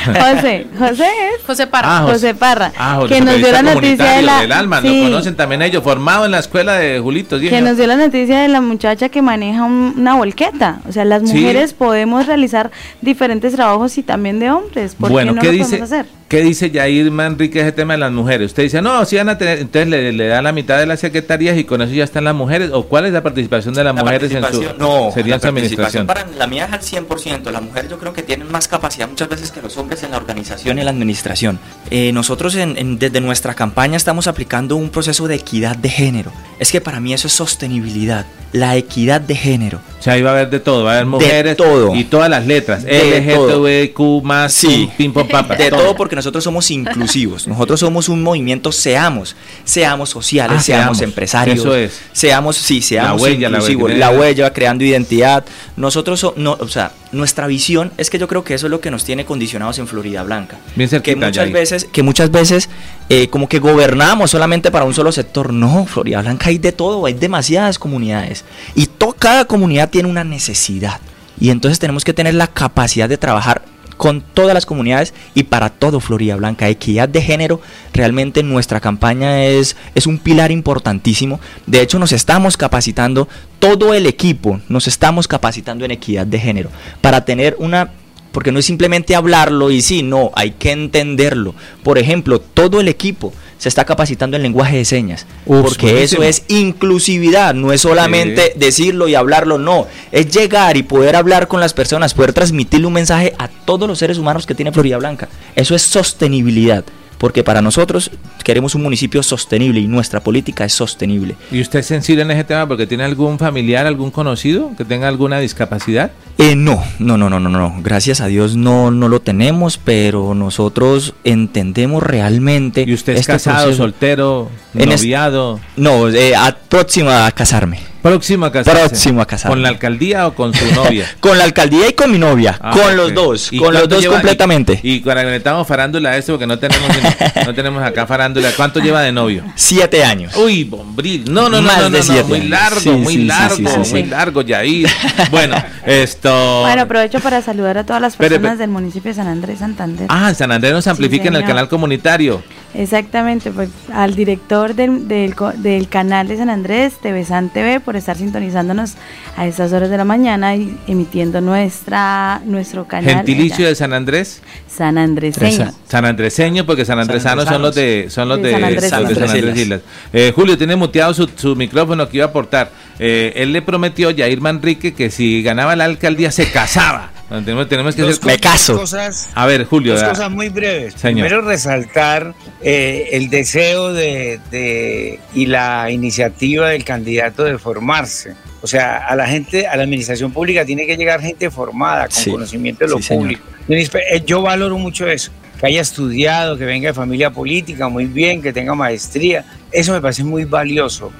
José, José es. José Parra. Ah, José Parra, Ah, José, que nos dio la noticia de la del alma, sí, lo conocen también ellos, formado en la escuela de Julito. que Díaz. nos dio la noticia de la muchacha que maneja un- una volqueta. O sea, las Sí. mujeres podemos realizar diferentes trabajos y también de hombres. ¿Por Bueno, qué no ¿qué lo dice, podemos hacer? ¿Qué dice Yair Manrique ese tema de las mujeres? Usted dice, no, si van a tener, entonces le, le da la mitad de las secretarías y con eso ya están las mujeres, o cuál es la participación de las La mujeres en su, no, sería la su administración. participación para la mía es al 100%. Las mujeres yo creo que tienen más capacidad muchas veces que los hombres en la organización y en la administración. Eh, nosotros en- en- desde nuestra campaña estamos aplicando un proceso de equidad de género. Es que para mí eso es sostenibilidad, la equidad de género. O sea, ahí va a haber de todo, va a haber De mujeres todo. y todas las letras, De LGTBQ más, Sí. pim, pam, De todo porque nosotros somos inclusivos. Nosotros somos un movimiento, seamos, seamos sociales, Ah, seamos, seamos. empresarios. Eso es. Seamos, sí, seamos huella, la inclusivos. huella. La huella, creando identidad. Nosotros, so- no, o sea, nuestra visión es que yo creo que eso es lo que nos tiene condicionados en Florida Blanca. Bien que muchas veces, que muchas veces eh, como que gobernamos solamente para un solo sector. No, Florida Blanca hay de todo, hay demasiadas comunidades. Y to- cada comunidad tiene una necesidad. Y entonces tenemos que tener la capacidad de trabajar con todas las comunidades y para todo Florida Blanca. Equidad de género, realmente nuestra campaña es, es un pilar importantísimo. De hecho, nos estamos capacitando, todo el equipo nos estamos capacitando en equidad de género para tener una porque no es simplemente hablarlo y sí, no, hay que entenderlo. Por ejemplo, todo el equipo se está capacitando en lenguaje de señas, Uf, porque eso es inclusividad, no es solamente decirlo y hablarlo, no, es llegar y poder hablar con las personas, poder transmitirle un mensaje a todos los seres humanos que tiene Florida Blanca. Eso es sostenibilidad. Porque para nosotros queremos un municipio sostenible y nuestra política es sostenible. ¿Y usted es sensible en ese tema porque tiene algún familiar, algún conocido que tenga alguna discapacidad? Eh, no, no, no, no, no, no. Gracias a Dios no, no lo tenemos, pero nosotros entendemos realmente. ¿Y usted es este casado, proceso. soltero, En es- noviado? No, eh, a- próximo a casarme. Próximo a casarse. Próximo a casarme. ¿Con la alcaldía o con su (laughs) novia? Con la alcaldía y con mi novia. Ah, con los dos. ¿Y Con los dos lleva- completamente. Y, y cuando le metamos farándula a esto, porque no tenemos, (laughs) no tenemos acá farándula, ¿cuánto lleva de novio? Siete años. Uy, bombril. No, no, no, Más no, no, de no, muy largo, Sí, muy sí, largo, sí, sí, sí. muy largo, Yair. (laughs) Bueno, esto... Bueno, aprovecho para saludar a todas las personas del municipio de San Andrés Santander. Ah, en San Andrés nos amplifica en el canal comunitario. Exactamente, pues al director del, del, del, canal de San Andrés, TV San TV, por estar sintonizándonos a estas horas de la mañana y emitiendo nuestra nuestro canal. Gentilicio de San Andrés. San Andreseño. San Andreseño, porque San Andresanos son los de son los de, San Andrés, San Andrés Islas. Eh, Julio tiene muteado su, su, micrófono que iba a aportar. Eh, él le prometió a Jair Manrique que si ganaba la alcaldía se casaba. Tenemos, tenemos que hacer... Me caso. Cosas, a ver, Julio. Dos cosas muy breves. Señor. Primero, resaltar eh, el deseo de, de, y la iniciativa del candidato de formarse. O sea, a la gente, a la administración pública tiene que llegar gente formada, con sí, conocimiento de lo sí, público. Señor. Yo valoro mucho eso, que haya estudiado, que venga de familia política, muy bien, que tenga maestría. Eso me parece muy valioso.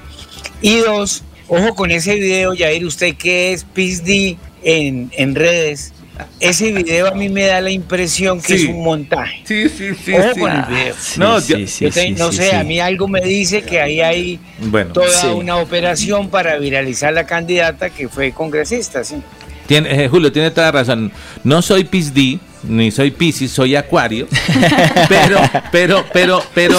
Y dos, ojo con ese video, Jair, usted que es PISD en, en redes, ese video a mí me da la impresión que sí. es un montaje. Sí, sí, sí. Ojo sí. con el video. Sí, no, sí, yo te, no sé, a mí algo me dice que ahí hay bueno, toda una operación para viralizar la candidata que fue congresista, sí. Tiene, eh, Julio tiene toda razón. No soy PISD, ni soy Piscis, soy Acuario, (laughs) pero, pero, pero, pero,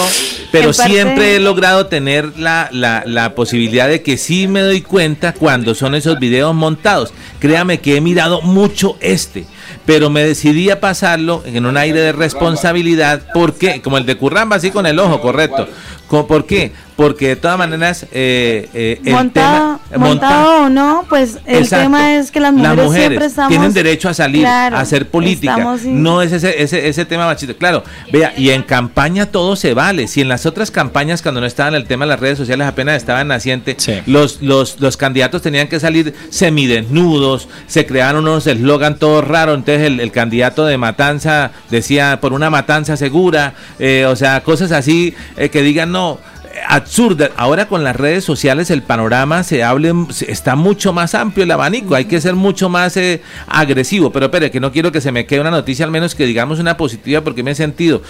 pero siempre he logrado tener la, la, la, posibilidad de que sí me doy cuenta cuando son esos videos montados. Créame que he mirado mucho este, pero me decidí a pasarlo en un aire de responsabilidad, porque, como el de Curramba, así con el ojo, correcto. ¿Por qué? Porque de todas maneras eh, eh, el montado, tema, montado o no, pues el exacto, tema es que las mujeres, las mujeres siempre estamos, tienen derecho a salir, claro, a hacer política. sin... No es ese, ese, ese tema machista. Claro, vea, y en campaña todo se vale. Si en las otras campañas, cuando no estaban el tema de las redes sociales, apenas estaban naciente, sí. los, los, los candidatos tenían que salir semidesnudos, se crearon unos eslogan todos raros. Entonces el, el, candidato de matanza decía por una matanza segura, eh, o sea, cosas así eh, que digan no absurda. Ahora con las redes sociales el panorama se hable, está mucho más amplio el abanico, hay que ser mucho más eh, agresivo. Pero espere, que no quiero que se me quede una noticia, al menos que digamos una positiva, porque me he sentido.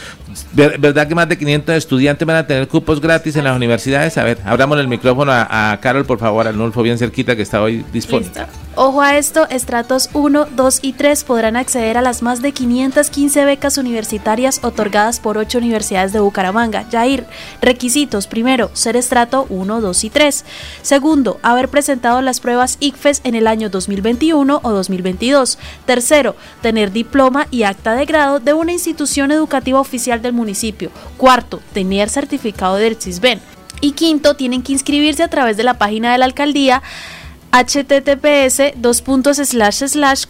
Ver, ¿Verdad que más de 500 estudiantes van a tener cupos gratis en las universidades? A ver, abramos el micrófono a, Carol, por favor, al Nulfo bien cerquita que está hoy disponible. Ojo a esto, estratos 1, 2 y 3 podrán acceder a las más de 515 becas universitarias otorgadas por 8 universidades de Bucaramanga. Jair, requisitos. Ser estrato 1, 2 y 3. Segundo, haber presentado las pruebas ICFES en el año 2021 o 2022. Tercero, tener diploma y acta de grado de una institución educativa oficial del municipio. Cuarto, tener certificado de CISBEN. Y quinto, tienen que inscribirse a través de la página de la alcaldía https dos slash slash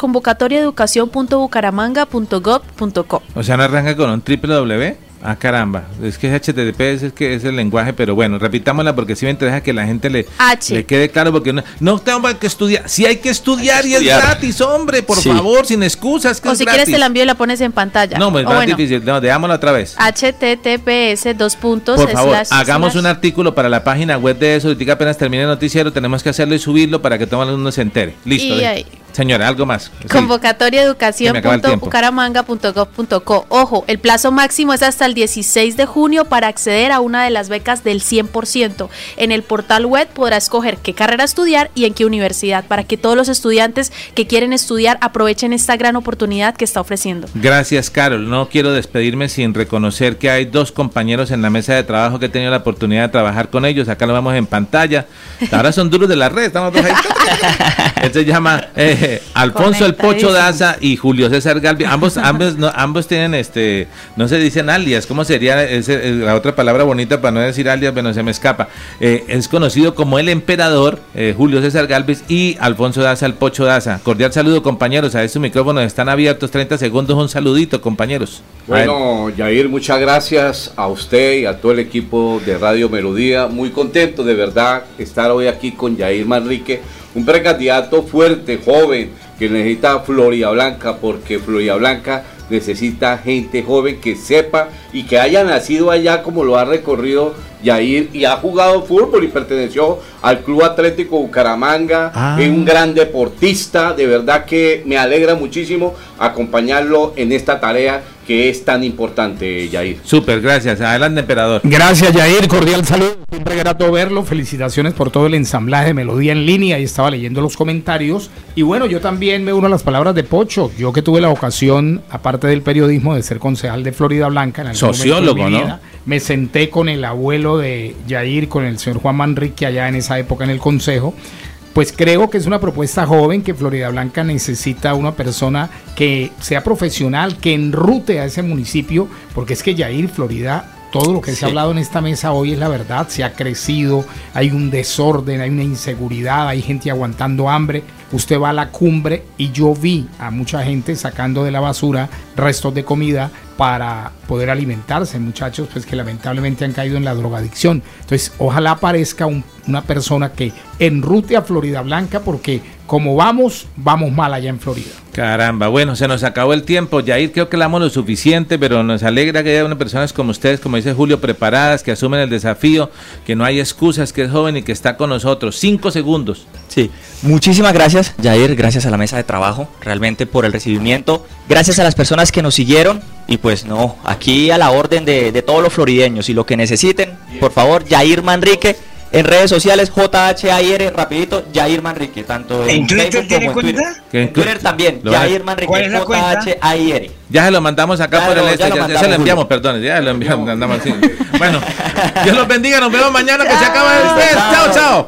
O sea, no arranca con un triple W. Ah, caramba, es que es HTTPS, es que es el lenguaje, pero bueno, repitámosla porque si me interesa que la gente le, le quede claro, porque no, no tengo que estudiar, si hay que estudiar, hay que y estudiar. es gratis, hombre, por sí. favor, sin excusas. Que o es si gratis. quieres te la envío y la pones en pantalla. No, es más bueno, difícil, no, dejámosla otra vez. HTTPS dos puntos Por favor, slash, hagamos slash. un artículo para la página web de eso, ahorita apenas termine el noticiero, tenemos que hacerlo y subirlo para que todo el mundo se entere. Listo. Y ahí. Señora, algo más. Convocatoria educación.bucaramanga.gov.co. Ojo, el plazo máximo es hasta el 16 de junio para acceder a una de las becas del 100%. En el portal web podrá escoger qué carrera estudiar y en qué universidad para que todos los estudiantes que quieren estudiar aprovechen esta gran oportunidad que está ofreciendo. Gracias, Carol. No quiero despedirme sin reconocer que hay dos compañeros en la mesa de trabajo que he tenido la oportunidad de trabajar con ellos. Acá lo vemos en pantalla. Ahora son duros de la red. Estamos dos ahí. (laughs) Él se llama eh, (laughs) Alfonso el Pocho Daza y Julio César Galvi. Ambos, ambos, no, ambos tienen este, no se dicen alias. ¿Cómo sería ese, la otra palabra bonita para no decir alias? Bueno, se me escapa. Eh, es conocido como el emperador eh, Julio César Galvez y Alfonso Daza el Pocho Daza. Cordial saludo, compañeros. A estos micrófonos están abiertos. 30 segundos. Un saludito, compañeros. Bueno, Yair, muchas gracias a usted y a todo el equipo de Radio Melodía. Muy contento de verdad estar hoy aquí con Yair Manrique un precandidato fuerte, joven, que necesita Floria Blanca, porque Floria Blanca necesita gente joven que sepa y que haya nacido allá como lo ha recorrido Yair y ha jugado fútbol y perteneció al Club Atlético Bucaramanga, ah. es un gran deportista, de verdad que me alegra muchísimo acompañarlo en esta tarea que es tan importante, Yair. Súper, gracias. Adelante, emperador. Gracias, Yair. Cordial saludo. Siempre grato verlo. Felicitaciones por todo el ensamblaje de melodía en línea. Y estaba leyendo los comentarios. Y bueno, yo también me uno a las palabras de Pocho. Yo que tuve la ocasión, aparte del periodismo, de ser concejal de Florida Blanca. En algún momento de Sociólogo, mi ¿no? vida, Me senté con el abuelo de Yair, con el señor Juan Manrique, allá en esa época en el consejo. Pues creo que es una propuesta joven que Florida Blanca necesita una persona que sea profesional, que enrute a ese municipio, porque es que Yair, Florida, todo lo que se ha hablado en esta mesa hoy es la verdad, se ha crecido, hay un desorden, hay una inseguridad, hay gente aguantando hambre. Usted va a la cumbre y yo vi a mucha gente sacando de la basura restos de comida para poder alimentarse, muchachos, pues que lamentablemente han caído en la drogadicción. Entonces, ojalá aparezca un- una persona que enrute a Florida Blanca, porque como vamos, vamos mal allá en Florida. Caramba, bueno, se nos acabó el tiempo. Yair, creo que le damos lo suficiente, pero nos alegra que haya unas personas como ustedes, como dice Julio, preparadas, que asumen el desafío, que no hay excusas, que es joven y que está con nosotros. Cinco segundos. Sí, muchísimas gracias, Jair, gracias a la mesa de trabajo, realmente por el recibimiento, gracias a las personas que nos siguieron y pues no, aquí a la orden de, de todos los florideños y lo que necesiten, por favor, Jair Manrique en redes sociales, J-H-A-I-R, rapidito, Jair Manrique, tanto en, ¿En Twitter Facebook tiene como en Twitter. cuenta? En Twitter también, Lo Jair Manrique. J-H-A-I-R. Ya se lo mandamos acá Ya por lo- el este, ya, ya mandamos, se lo enviamos, perdón, ya lo enviamos, andamos así. Bueno, Dios los bendiga, nos vemos mañana que se acaba el test. Chao, chao.